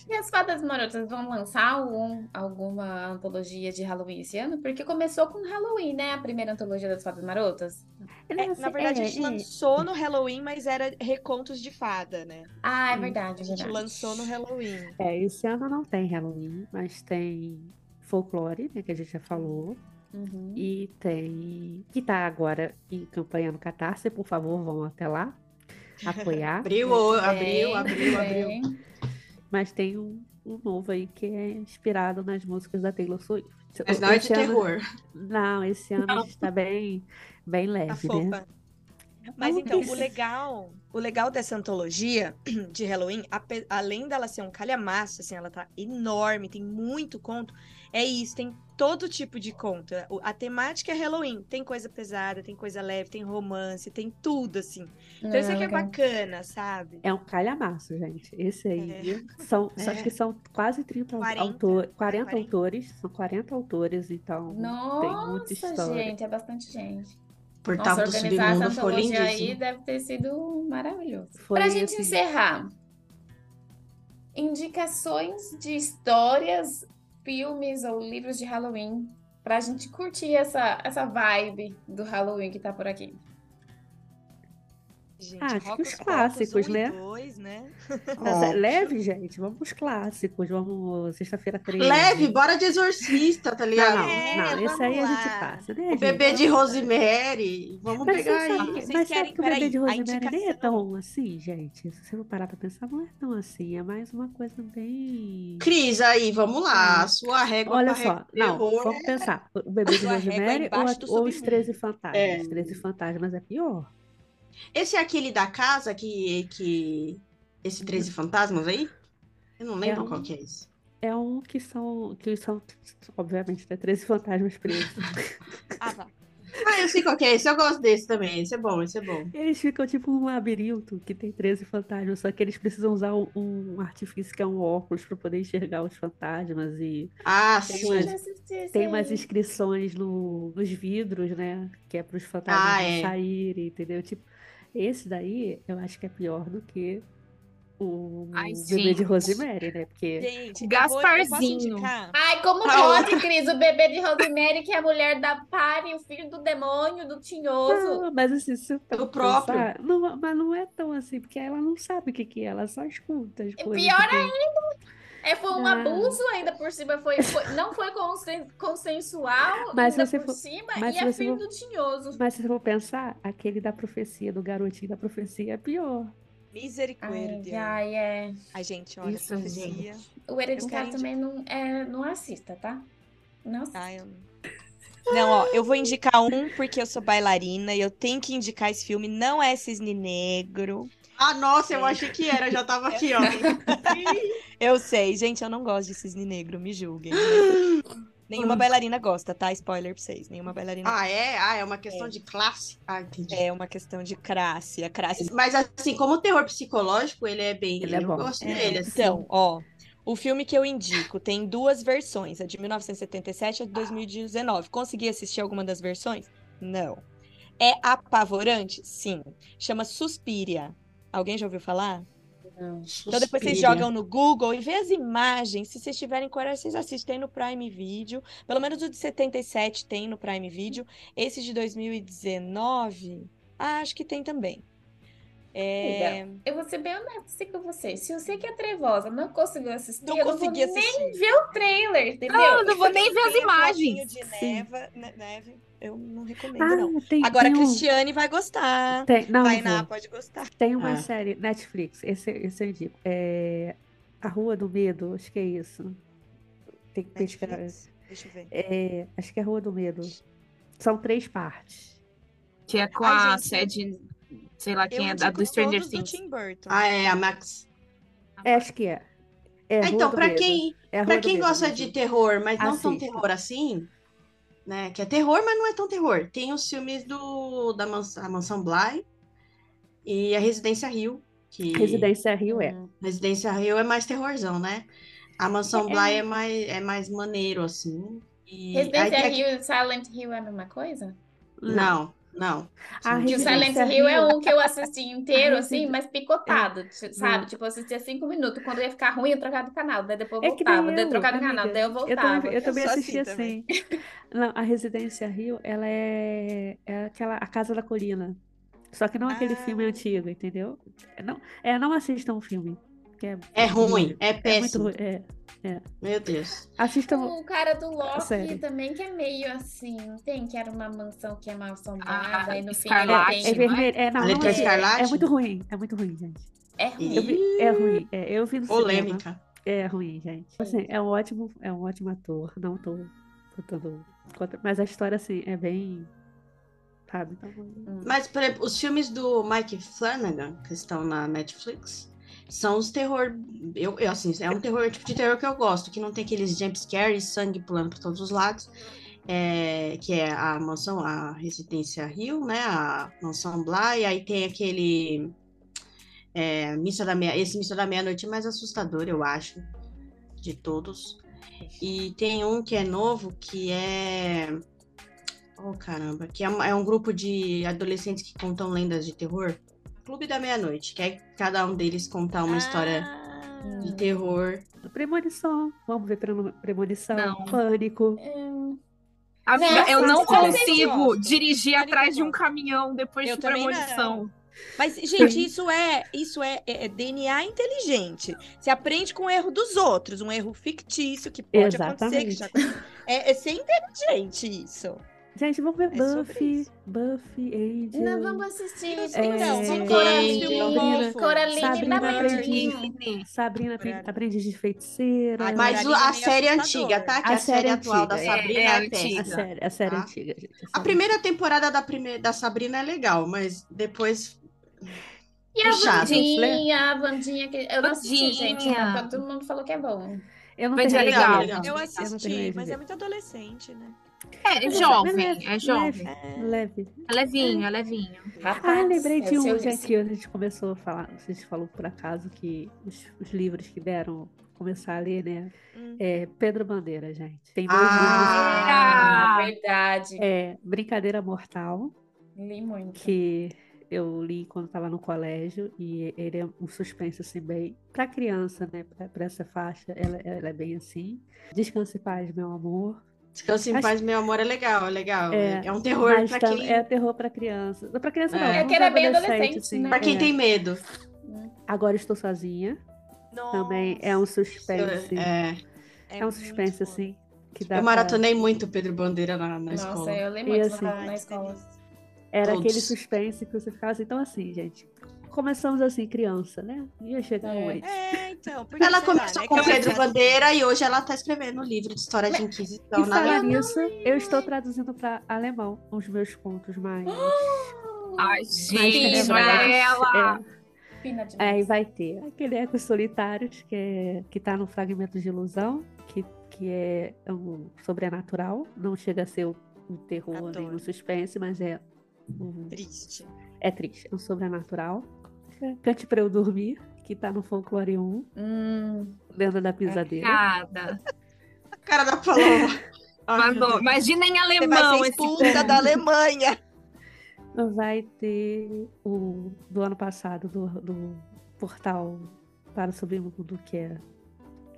S1: E as Fadas Marotas vão lançar algum- alguma antologia de Halloween esse ano? Porque começou com Halloween, né? A primeira antologia das Fadas Marotas.
S5: É, na verdade, a
S3: é,
S5: gente
S3: é.
S5: lançou no Halloween, mas era recontos de fada, né?
S1: Ah, é verdade,
S5: A
S1: é
S5: gente
S1: verdade.
S5: lançou no Halloween.
S3: É, esse ano não tem Halloween, mas tem folclore, né? Que a gente já falou.
S1: Uhum.
S3: E tem. Que tá agora em campanha no Catarse, por favor, vão até lá apoiar.
S2: Abriu, abriu, abriu, abriu.
S3: Mas tem um, um novo aí que é inspirado nas músicas da Taylor Swift.
S2: Mas não é de
S3: Esse ano-
S2: terror.
S3: Não, esse ano
S4: Não.
S3: está bem, bem
S5: Tá
S3: leve, né?
S5: fofa. Mas então, o legal, o legal dessa antologia [clears throat] de Halloween, além dela ser um calhamaço, assim, ela tá enorme, tem muito conto, é isso, tem todo tipo de conto. O- A temática é Halloween, tem coisa pesada, tem coisa leve, tem romance, tem tudo, assim. Então isso
S1: Ah,
S5: aqui é bacana, sabe?
S3: É um calhamaço, gente. Esse aí [laughs] são, só
S5: É.
S3: que são quase 30
S5: 40,
S3: autores, 40
S5: 40.
S3: autores, são 40 autores, então tem muita
S1: Nossa,
S3: história.
S1: gente, é bastante gente.
S2: Portal
S1: Nossa,
S2: do
S1: organizar essa
S2: Submundo foi
S1: antologia aí
S2: lindíssimo.
S1: deve ter sido maravilhoso.
S3: Foi,
S1: Pra gente
S3: assim,
S1: encerrar, indicações de histórias, filmes ou livros de Halloween pra gente curtir essa, essa vibe do Halloween que tá por aqui.
S5: Gente,
S3: Ah, acho que
S5: Rocos
S3: os clássicos,
S5: 1
S3: né?
S5: 2, né? [laughs]
S3: Mas é leve, gente. Vamos pros clássicos. Vamos sexta-feira 13.
S2: Leve, bora de exorcista, tá
S3: Não,
S2: ligado?
S3: não,
S5: É,
S3: não. Esse aí a
S5: vamos
S3: gente
S5: lá.
S3: passa, né,
S2: O
S3: gente?
S2: bebê de Rosemary. Vamos
S3: Mas
S2: pegar
S3: sabe,
S2: aí.
S3: que- mas sabe
S5: querem-
S3: que o bebê de
S5: a
S3: Rosemary nem é tão assim, gente. Se você for parar pra pensar, não é tão assim. É mais uma coisa bem.
S2: Cris, aí, vamos lá. A sua régua
S3: Olha só, não,
S2: terror
S3: vamos pensar. O bebê de Rosemary ou, a- ou os
S5: submundo.
S3: 13 fantasmas?
S2: É.
S3: Os 13 fantasmas é pior.
S2: Esse é aquele da casa que. que... Esse 13 fantasmas aí? Eu não lembro
S3: um-
S2: qual que é esse.
S3: É um que são, que são, obviamente, né? 13 fantasmas presos. [laughs]
S5: Ah, tá.
S2: Ah, eu sei qual que é esse. Eu gosto desse também. Esse é bom, esse é bom.
S3: Eles ficam tipo um labirinto que tem 13 fantasmas, só que eles precisam usar um, um artifício que é um óculos para poder enxergar os fantasmas e
S2: Ah,
S3: Tem
S2: sim.
S1: assisti esse
S3: tem umas inscrições no, nos vidros, né? Que é para os fantasmas
S2: Ah, é.
S3: saírem, entendeu? Tipo, esse daí eu acho que é pior do que o
S4: Ai,
S3: bebê de
S4: gente.
S3: Rosemary, né? Porque
S5: Gente, eu vou- eu posso
S4: Gasparzinho.
S1: Ai, como
S2: Ah,
S1: pode, Cris? O bebê de Rosemary, que é a mulher da Pari, o filho do demônio, do tinhoso.
S3: Não, mas assim, se eu
S2: Do próprio.
S3: pensar, não, mas não é tão assim, porque ela não sabe o que que é, ela só escuta as
S1: E
S3: coisas.
S1: pior
S3: que tem.
S1: É, foi um
S3: Ah.
S1: abuso ainda por cima, foi, foi- não foi consen- consensual
S3: Mas
S1: ainda por
S3: for-
S1: cima,
S3: mas
S1: e é filho
S3: for-
S1: do tinhoso.
S3: Mas se você for pensar, aquele da profecia, do garotinho da profecia, é pior.
S1: Ai,
S5: Misericórdia.
S1: ai, é.
S5: Ai, gente, olha,
S4: Isso,
S5: profecia.
S1: O hereditário também não, é, não assista, tá? Não assista.
S5: Ai, eu... Não, ó, eu vou indicar um porque eu sou bailarina e eu tenho que indicar esse filme. Não é Cisne Negro.
S2: Ah, nossa, eu achei que era. Já tava aqui, ó. [laughs] [laughs]
S5: Eu sei, gente, eu não gosto de Cisne Negro, me julguem. [gasps] Nenhuma bailarina gosta, tá? Spoiler pra vocês. Nenhuma bailarina
S2: Ah, é? Ah, é uma questão de classe? Ah, entendi.
S5: É uma questão de classe. A classe.
S2: Mas assim, como terror psicológico, ele é bem.
S3: Ele é
S2: eu
S3: bom.
S2: gosto
S5: É,
S2: dele, assim.
S5: Então, ó, o filme que eu indico tem duas versões, a de 1977 e a de 2019. Consegui assistir alguma das versões? Não. É apavorante? Sim. Chama Suspiria. Alguém já ouviu falar? Então depois vocês jogam no Google e vê as imagens. Se vocês tiverem coragem, vocês assistem no Prime Video. Pelo menos o de 77 tem no Prime Video. Esse de 2019, ah, acho que tem também. É...
S1: Eu vou ser bem honesta assim com você. Se você que é trevosa não conseguiu assistir,
S5: Não
S1: eu não vou
S5: consegui
S1: nem
S5: assistir.
S1: ver o trailer, entendeu?
S4: Não, não vou nem ver as
S5: Tem um
S4: imagens.
S5: de neva, ne- neve, eu não recomendo,
S3: Ah,
S5: não.
S3: tem,
S5: Agora,
S3: tem
S5: a
S3: um-
S5: Cristiane vai gostar.
S3: Tem, não,
S5: Tainá pode gostar.
S3: Tem uma
S2: Ah.
S3: série Netflix, esse, esse eu indico. É A Rua do Medo, acho que é isso. Tem que pesquisar.
S5: Deixa eu ver.
S3: É, acho que é Rua do Medo. São três partes.
S4: Que é com
S5: Ai,
S4: a
S5: gente,
S4: sede, sei lá quem
S5: eu
S4: é, da, do Stranger
S5: do
S4: Things.
S5: Tim Burton.
S2: Ah, é, a Max.
S3: É, acho que é. É
S2: Ah, então,
S3: Medo.
S2: quem,
S3: É a do
S2: quem
S3: Medo
S2: gosta
S3: mesmo.
S2: de terror, mas não tão
S3: Assista.
S2: terror assim, né? Que é terror, mas não é tão terror. Tem os filmes do da Mans a Mansão Bly e a Residência Rio, que
S3: Residência Rio é.
S1: Hum.
S2: Residência Rio é mais terrorzão, né? A Mansão
S1: É.
S2: Bly é mais é mais maneiro assim. E
S1: Residência Hill e Silent Hill é a mesma coisa?
S2: Não, não.
S3: A
S1: Que o Silent Hill é um que eu assisti inteiro,
S3: A
S1: assim, mas picotado, t- sabe?
S3: Não.
S1: Tipo, eu assistia cinco minutos. Quando ia ficar ruim, eu trocava de canal. Daí depois eu
S3: É
S1: voltava. Daí eu
S3: eu,
S1: trocava de canal. Daí eu
S3: Eu
S1: voltava.
S3: também, eu também assisti
S5: assim
S3: assim.
S5: também.
S3: Não, a Residência Rio, ela é, é aquela A Casa da Colina. Só que não aquele filme
S5: Ah.
S3: antigo, entendeu? É, Não, é, não assistam o filme. Que é,
S2: É ruim, é
S3: É muito
S2: péssimo.
S3: ruim. É.
S2: Meu Deus.
S3: Assistam.
S1: O cara do Loki
S3: Sério.
S1: também, que é meio assim, não tem? Que era uma mansão que é mal assombrada,
S4: Ah,
S1: e no fim
S4: Escarlate,
S1: ele
S3: É
S1: tem...
S4: é?
S3: vermelho. É, não,
S2: A
S3: não
S2: letra
S3: é, é muito ruim. É muito ruim, gente.
S1: É ruim.
S3: Vi- é ruim. É, eu vi no cinema.
S2: Polêmica.
S3: É ruim, gente. Assim, é um ótimo, é um ótimo ator. Não tô contra, mas a história assim é bem sabe? Então,
S2: Mas, por exemplo, os filmes do Mike Flanagan, que estão na Netflix, são os terror. Eu, eu, assim, é um terror, tipo de terror que eu gosto, que não tem aqueles jumpscare e sangue pulando por todos os lados. é, que é a mansão, a Residência Hill, né? A mansão Bly, e aí tem aquele. é, Missa da Meia, esse Missa da Meia-Noite é mais assustador, eu acho, de todos. E tem um que é novo, que é. Oh, caramba, que é, é um grupo de adolescentes que contam lendas de terror. Clube da Meia-Noite, que é cada um deles contar uma história
S5: Ah,
S2: de terror.
S3: Premonição. Vamos ver premo- premonição.
S4: Não.
S3: Pânico.
S4: Amiga,
S1: Nossa,
S4: eu não
S5: eu também
S4: consigo dirigir atrás de um caminhão depois
S5: Eu
S4: de premonição.
S5: Mas, gente, isso é isso é, é- é DNA inteligente. Você aprende com o erro dos outros, um erro fictício que pode acontecer. Que já... é, é ser inteligente isso.
S3: Gente, vamos ver
S5: É
S3: Buffy. Buffy, Angel.
S1: Não, vamos assistir.
S5: Então,
S3: É,
S5: vamos
S2: Coraline.
S1: Coraline
S3: Aprendiz. Sabrina. Aprendiz de Feiticeira.
S2: Mas
S5: é
S2: a
S5: meio
S2: série antiga, tá? Que
S3: A
S2: a, série
S3: série
S2: atual da
S4: é,
S2: Sabrina
S4: é
S2: é,
S4: antiga.
S3: a série, a série
S2: Tá.
S3: antiga, gente.
S2: A primeira temporada da, prime... da Sabrina é legal, mas depois.
S1: E a
S2: Puxado.
S1: Vandinha, a Vandinha, que eu não assisti,
S4: Vandinha.
S1: gente. mas Todo mundo falou que é bom.
S3: Eu não
S4: Mas é legal.
S2: legal.
S5: Eu assisti, mas é muito adolescente, né?
S4: É, é
S3: Mas
S4: jovem,
S3: leve,
S4: é jovem.
S3: Leve.
S4: É levinho, é levinho.
S1: Rapaz,
S3: Ah, lembrei de
S1: é
S3: um, já que a gente começou a falar, a gente falou por acaso que os, os livros que deram começar a ler, né?
S5: Hum.
S3: É Pedro Bandeira, gente. Tem dois
S2: Ah!
S1: Ah, verdade.
S3: livros. É Brincadeira Mortal,
S1: Li muito.
S3: que eu li quando estava no colégio e ele é um suspense assim bem para criança, né? Para essa faixa, ela, ela é bem assim. Descanse em paz, meu amor.
S2: Descanse em
S3: Acho-
S2: paz, meu amor, é legal, é legal.
S3: É,
S2: É, um terror pra
S3: tam-
S2: quem,
S3: é terror para criança. Para criança não,
S2: É.
S1: É que era bem adolescente,
S3: assim.
S1: né?
S2: pra quem
S3: É.
S2: tem medo.
S3: Agora estou sozinha. Também é um suspense.
S2: É,
S3: É um suspense, assim, que dá
S2: eu
S3: pra-
S2: maratonei muito Pedro Bandeira na, na
S1: Nossa,
S2: escola.
S1: eu li
S3: E assim-
S1: na, na escola.
S3: Era
S2: todos.
S3: aquele suspense que você ficava assim. Então, assim, gente, começamos assim, criança, né? Ia chegar
S1: É.
S3: noite.
S5: É, então. porque,
S2: Ela
S5: sei lá,
S2: começou
S5: né,
S2: com
S5: que
S2: Pedro
S5: ela-
S2: Bandeira e hoje ela tá escrevendo um livro de história de Inquisição
S3: E
S2: na
S3: falar nisso, eu estou traduzindo para alemão os meus contos mais. [gasps]
S4: Ai,
S3: mais
S4: gente,
S3: tenebrosos.
S4: ela.
S3: É, aí vai ter aquele Ecos Solitários, que, é, que tá no Fragmento de Ilusão, que, que é um sobrenatural. Não chega a ser o, um terror nem
S5: Adoro.
S3: um suspense, mas é um,
S5: Triste.
S3: é triste, é um sobrenatural. Cante pra eu dormir, que tá no Folclore 1,
S1: Hum,
S3: Lenda da Pisadeira.
S4: Cada.
S2: A cara da Paloma. [laughs]
S4: Mandou. Imagina em alemão esse
S5: expulsa da Alemanha.
S3: Vai ter o do ano passado, do, do portal para o submundo, que é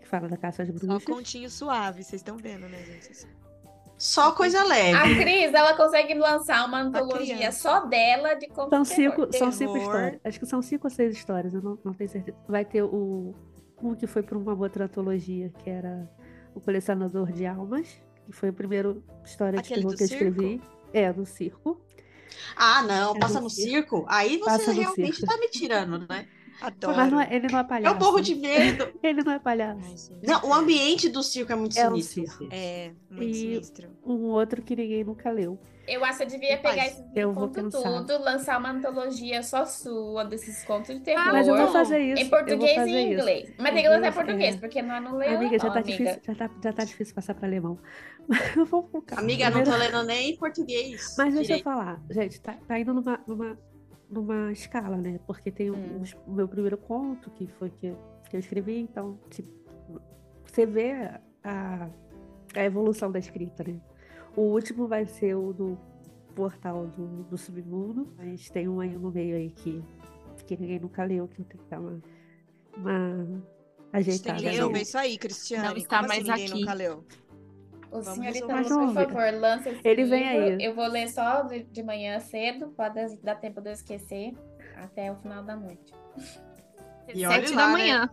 S3: que fala da caça às
S5: Só um
S3: bruxas.
S5: continho suave, vocês estão vendo, né, gente?
S2: Só coisa leve.
S1: A Cris, ela consegue lançar uma antologia só dela de contos
S3: São cinco, são cinco histórias. Acho que são cinco ou seis histórias, eu não, não tenho certeza. Vai ter o um que foi para uma outra antologia, que era O Colecionador de Almas, que foi a primeira história de terror que eu escrevi. É, do circo.
S2: Ah, não,
S3: É
S2: passa no
S3: circo.
S2: circo? Aí você
S3: Passa
S2: realmente
S3: circo.
S2: tá me tirando, né?
S5: Adoro.
S3: Mas não é- ele não é palhaço.
S2: Eu morro de medo. [laughs]
S3: Ele não é palhaço.
S5: Ai.
S2: Não, o ambiente do circo é muito
S3: É um
S2: sinistro.
S3: circo.
S5: É, muito
S3: E-
S5: sinistro.
S3: Um outro que ninguém nunca leu.
S1: Eu acho que você devia pegar esses
S3: eu vou pensar.
S1: tudo, lançar uma antologia só sua desses contos de terror.
S4: Ah,
S3: Mas eu vou fazer isso.
S1: Em
S3: eu vou
S1: português
S3: fazer
S1: e em
S3: isso.
S1: inglês. Mas tem que
S3: Eu
S1: lançar em português,
S3: é.
S1: porque não, não leu
S3: Amiga, já
S1: não,
S3: tá,
S1: amiga.
S3: Difícil, já, tá, já tá difícil passar para alemão. Mas [laughs] eu vou focar.
S2: Amiga, não tô lendo nem em português.
S3: Mas deixa eu
S2: direito.
S3: falar, gente, tá, tá indo numa, numa, numa escala, né? Porque tem o-
S1: Hum.
S3: o meu primeiro conto, que foi que, que eu escrevi, então, tipo, você vê a, a evolução da escrita, né? O último vai ser o do portal do, do submundo, mas tem um aí no meio aí que, que ninguém nunca leu, que eu tenho que dar uma, uma
S5: A gente
S3: ajeitada.
S5: tem que
S4: leu.
S3: nele.
S5: isso aí, Cristiane.
S4: Não está
S5: Como assim
S4: mais
S5: ninguém
S4: aqui.
S5: nunca leu? Vamos
S1: senhorita Luz, por favor, lança esse
S3: Ele vem
S1: livro.
S3: aí.
S1: Eu vou ler só de, de manhã cedo, pode dar tempo de eu esquecer até o final da noite.
S2: E
S4: Sete
S2: lá,
S4: da
S2: né?
S4: manhã.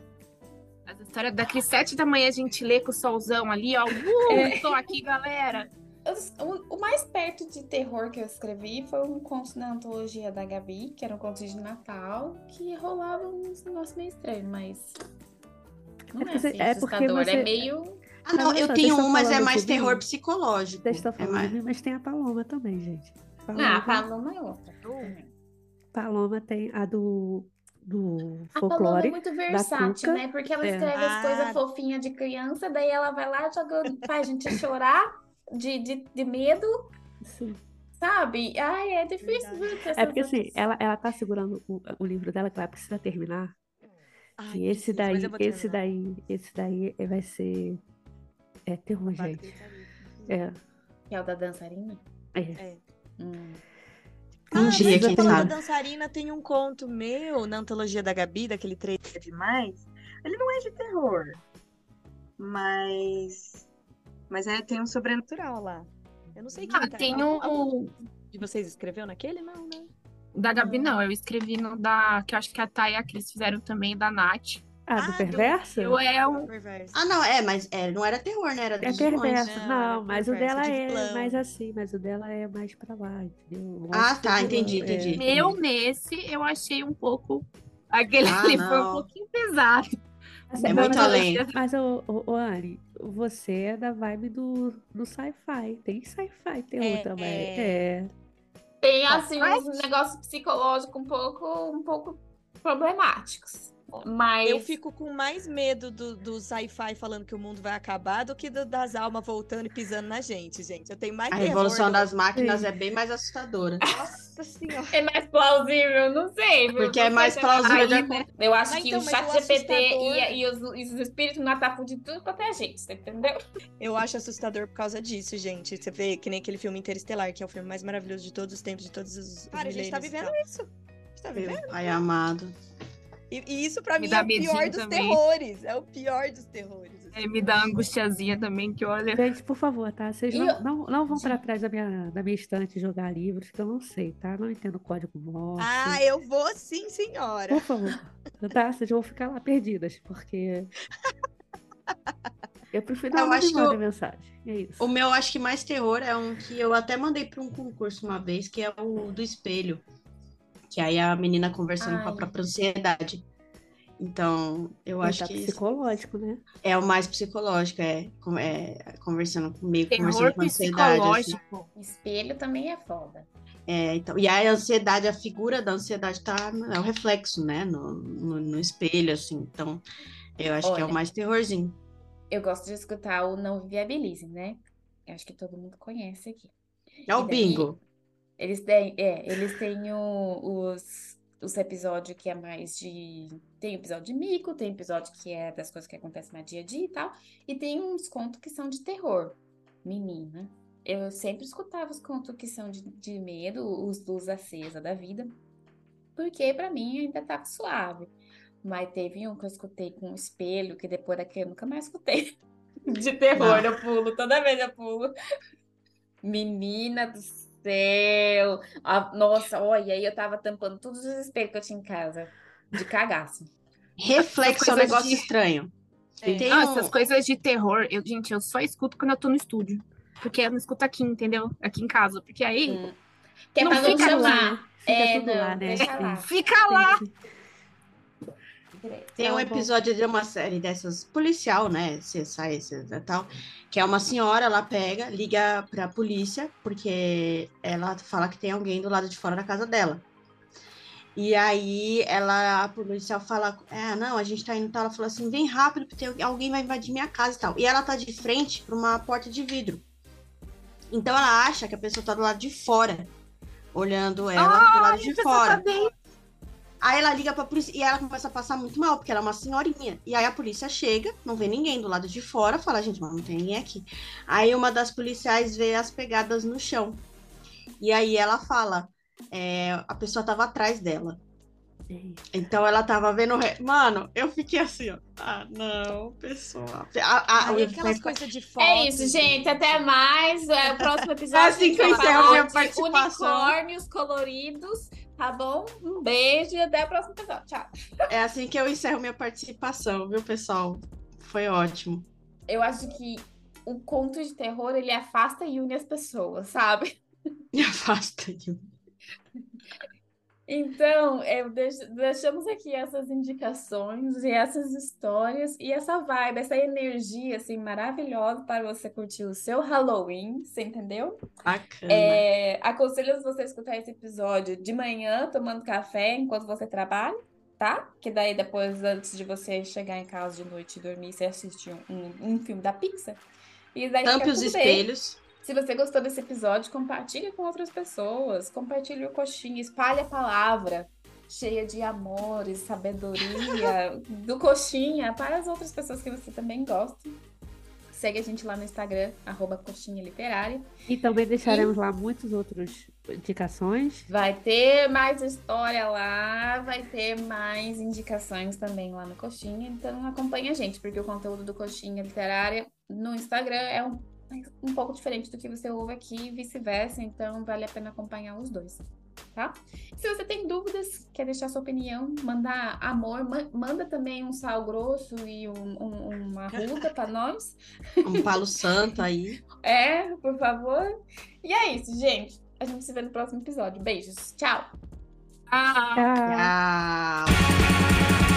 S4: As histórias daqui sete da manhã a gente lê com o solzão ali, ó. Uh, tô aqui, galera.
S1: O, o mais perto de terror que eu escrevi foi um conto na antologia da Gabi, que era um conto de Natal, que rolava uns negócios meio estranhos, mas. Não
S3: É
S1: é, assim,
S3: é porque
S1: assustador,
S3: você-
S1: é meio.
S2: Ah, não, eu
S3: só,
S2: tenho um, mas é mais
S3: mim?
S2: terror psicológico.
S3: Vocês estão
S2: É
S3: falando
S2: mais-
S3: mim, mas tem a Paloma também, gente.
S1: Ah, a
S3: Paloma,
S1: Paloma é outra.
S3: Paloma tem a do, do
S1: A Paloma é
S3: folclore.
S1: muito versátil, né? Porque ela
S3: É.
S1: escreve as
S5: Ah.
S1: coisas fofinhas de criança, daí ela vai lá jogando, faz a gente chorar de, de, de medo,
S3: Sim.
S1: sabe? Ai, é difícil,
S3: É porque assim, ela, ela tá segurando o, o livro dela que ela precisa terminar.
S5: Ai,
S3: E esse
S5: mas
S3: daí,
S5: eu
S3: esse daí, esse daí vai ser. É terror,
S5: Vale
S3: gente.
S5: gritaria.
S3: É,
S1: Que é o da dançarina?
S3: é.
S5: É.
S1: Hum.
S2: Um
S5: Ah,
S2: dia,
S3: quem
S5: você falou da
S3: sabe.
S5: dançarina tem um conto meu na antologia da Gabi, daquele trailer demais. Ele não é de terror, mas mas é tem um sobrenatural lá. Eu não sei quem
S4: Ah,
S5: tá.
S4: tem
S5: algum
S4: um.
S5: de vocês escreveu naquele? Não, né?
S4: Da Gabi, não. Eu escrevi no da. Que eu acho que a Thay e a Cris fizeram também, da Nath.
S3: Ah,
S5: Ah,
S3: do
S5: do-
S3: perverso?
S4: Eu é um.
S2: Ah, não, é, mas é, não era terror, né? Era
S3: É perverso.
S5: Não,
S3: Não,
S5: era
S3: mas o dela
S5: de
S3: é mais assim, mas o dela é mais pra lá, entendeu?
S2: Ah, tá, entendi,
S3: é.
S2: entendi.
S4: Meu nesse, eu achei um pouco. Aquele
S2: Ah,
S4: ali foi um
S2: não.
S4: pouquinho pesado.
S3: Assim,
S2: É
S3: mas
S2: muito
S3: eu-
S2: além.
S3: Mas, ô, ô, ô, Anne, você é da vibe do, do sci-fi. Tem sci-fi terror
S5: É,
S3: também.
S5: é.
S3: É.
S1: Tem,
S4: Tá,
S1: assim,
S4: mas-
S1: uns negócios psicológicos um pouco, um pouco problemáticos. Mas
S5: Eu fico com mais medo do, do sci-fi falando que o mundo vai acabar do que do- das almas voltando e pisando na gente, gente. Eu tenho mais
S2: A revolução
S5: do-
S2: das máquinas
S3: Sim.
S2: é bem mais assustadora.
S5: Nossa senhora.
S1: é mais plausível, não sei. viu?
S2: Porque é
S1: Não sei
S2: mais
S1: se
S2: plausível
S1: Aí,
S2: de
S1: né, Eu acho
S5: Mas
S1: que
S5: então,
S1: o chat GPT
S5: assustador-
S1: e, e os, e os espíritos atacam de tudo quanto é gente, você entendeu?
S5: Eu acho assustador por causa disso, gente. Você vê que nem aquele filme Interestelar, que é o filme mais maravilhoso de todos os tempos, de todos os. Cara, a gente tá vivendo isso. A gente tá vivendo.
S2: pai amado.
S5: E, e isso pra
S4: Me
S5: mim
S4: dá
S5: é o pior dos
S4: também.
S5: terrores. É o pior dos terrores. assim.
S4: É, me dá uma angustiazinha também, que olha.
S3: Gente, por favor, tá? Vocês não,
S1: eu-
S3: não, não vão pra trás da minha, da minha estante jogar livros, que eu não sei, tá? Não entendo código morse.
S5: Ah, eu vou sim, senhora.
S3: Por favor, tá? Vocês vão ficar lá perdidas, porque. Eu prefiro não,
S2: eu-
S3: mensagem. É isso.
S2: O meu, acho que mais terror é um que eu até mandei para um concurso uma vez, que é o do espelho. Que aí a menina conversando com a
S1: Ai.
S2: própria ansiedade. Então, eu
S3: Ele
S2: acho
S3: tá
S2: que
S3: psicológico, né?
S2: é o mais psicológico, é, é conversando comigo,
S4: Terror
S2: conversando com a ansiedade. assim.
S4: psicológico.
S1: Espelho também é foda.
S2: É, então, e a ansiedade, a figura da ansiedade tá, é o reflexo, né, no, no, no espelho, assim. Então, eu acho que é o
S1: Olha.
S2: mais terrorzinho.
S1: Eu gosto de escutar o Não Viabilize, né? Eu acho que todo mundo conhece aqui.
S2: É o
S1: daí-
S2: bingo.
S1: Eles têm, é, eles têm o- os, os episódios que é mais de. Tem episódio de mico, tem episódio que é das coisas que acontecem no dia a dia e tal. E tem uns contos que são de terror. Menina, eu sempre escutava os contos que são de, de medo, os luz acesa da vida. Porque pra mim ainda tava suave. Mas teve um que eu escutei com um espelho, que depois daqui eu nunca mais escutei. [laughs] De terror, eu pulo, toda vez eu pulo. Menina do céu! Ah, nossa, olha, aí eu tava tampando todos os espelhos que eu tinha em casa. De cagaço.
S2: Reflexo é um negócio
S4: de-
S2: estranho.
S5: É.
S2: Tem
S4: Ah,
S2: um-
S4: essas coisas de terror, eu, gente, eu só escuto quando eu tô no estúdio. Porque eu não escuto aqui, entendeu? Aqui em casa. Porque aí
S1: Hum. Que é
S4: Não
S1: pra não
S4: fica lá.
S3: Fica
S1: É,
S3: tudo
S1: não,
S3: lá, né?
S1: lá.
S4: fica lá.
S2: Tem um
S3: Tá
S2: episódio de uma série dessas policial, né? CSI, e tal, que é uma senhora, ela pega, liga pra polícia, porque ela fala que tem alguém do lado de fora da casa dela. E aí ela, a policial fala, é, não, a gente tá indo, tá? ela falou assim, vem rápido, porque alguém vai invadir minha casa e tal. E ela tá de frente pra uma porta de vidro. Então ela acha que a pessoa tá do lado de fora, olhando ela do lado de fora. Aí ela liga pra polícia e ela começa a passar muito mal, porque ela é uma senhorinha. E aí a polícia chega, não vê ninguém do lado de fora, fala, gente, mas não tem ninguém aqui. Aí uma das policiais vê as pegadas no chão. E aí ela fala, é, a pessoa tava atrás dela. Então ela tava vendo. o re- Mano, eu fiquei assim, ó. Ah, não, pessoal. A, a,
S5: Aí aquelas coisas de foto.
S1: É isso, gente. Até mais. É, o próximo [laughs] episódio.
S2: É assim que eu
S1: vai
S2: encerro minha participação.
S1: Unicórnios coloridos. Tá bom? Um beijo e até o próximo episódio. Tchau.
S2: É assim que eu encerro minha participação, viu, pessoal? Foi ótimo.
S1: Eu acho que o conto de terror ele afasta e une as pessoas, sabe?
S2: Me [laughs] afasta aí.
S1: Então, deix- deixamos aqui essas indicações e essas histórias e essa vibe, essa energia assim maravilhosa para você curtir o seu Halloween, você entendeu?
S2: Bacana.
S1: É, aconselho você a escutar esse episódio de manhã, tomando café enquanto você trabalha, tá? Que daí depois, antes de você chegar em casa de noite e dormir, você assiste um, um, filme da Pixar. E daí
S2: Tampe os
S1: tudo bem. Se você gostou desse episódio, compartilhe com outras pessoas. Compartilhe o coxinha, espalhe a palavra cheia de amor e sabedoria [laughs] do coxinha para as outras pessoas que você também gosta. Segue a gente lá no Instagram, arroba coxinha literária.
S3: E também deixaremos lá muitas outras indicações.
S1: Vai ter mais história lá, vai ter mais indicações também lá no Coxinha. Então acompanha a gente, porque o conteúdo do Coxinha Literária no Instagram é um, um pouco diferente do que você ouve aqui e vice-versa. Então vale a pena acompanhar os dois, tá? Se você tem dúvidas, quer deixar sua opinião, mandar amor, ma- manda também um sal grosso e um- um- uma ruda para nós. [laughs]
S2: Um palo santo aí.
S1: É, por favor. E é isso, gente. A gente se vê no próximo episódio. Beijos. Tchau.
S3: Tchau.
S2: Tchau.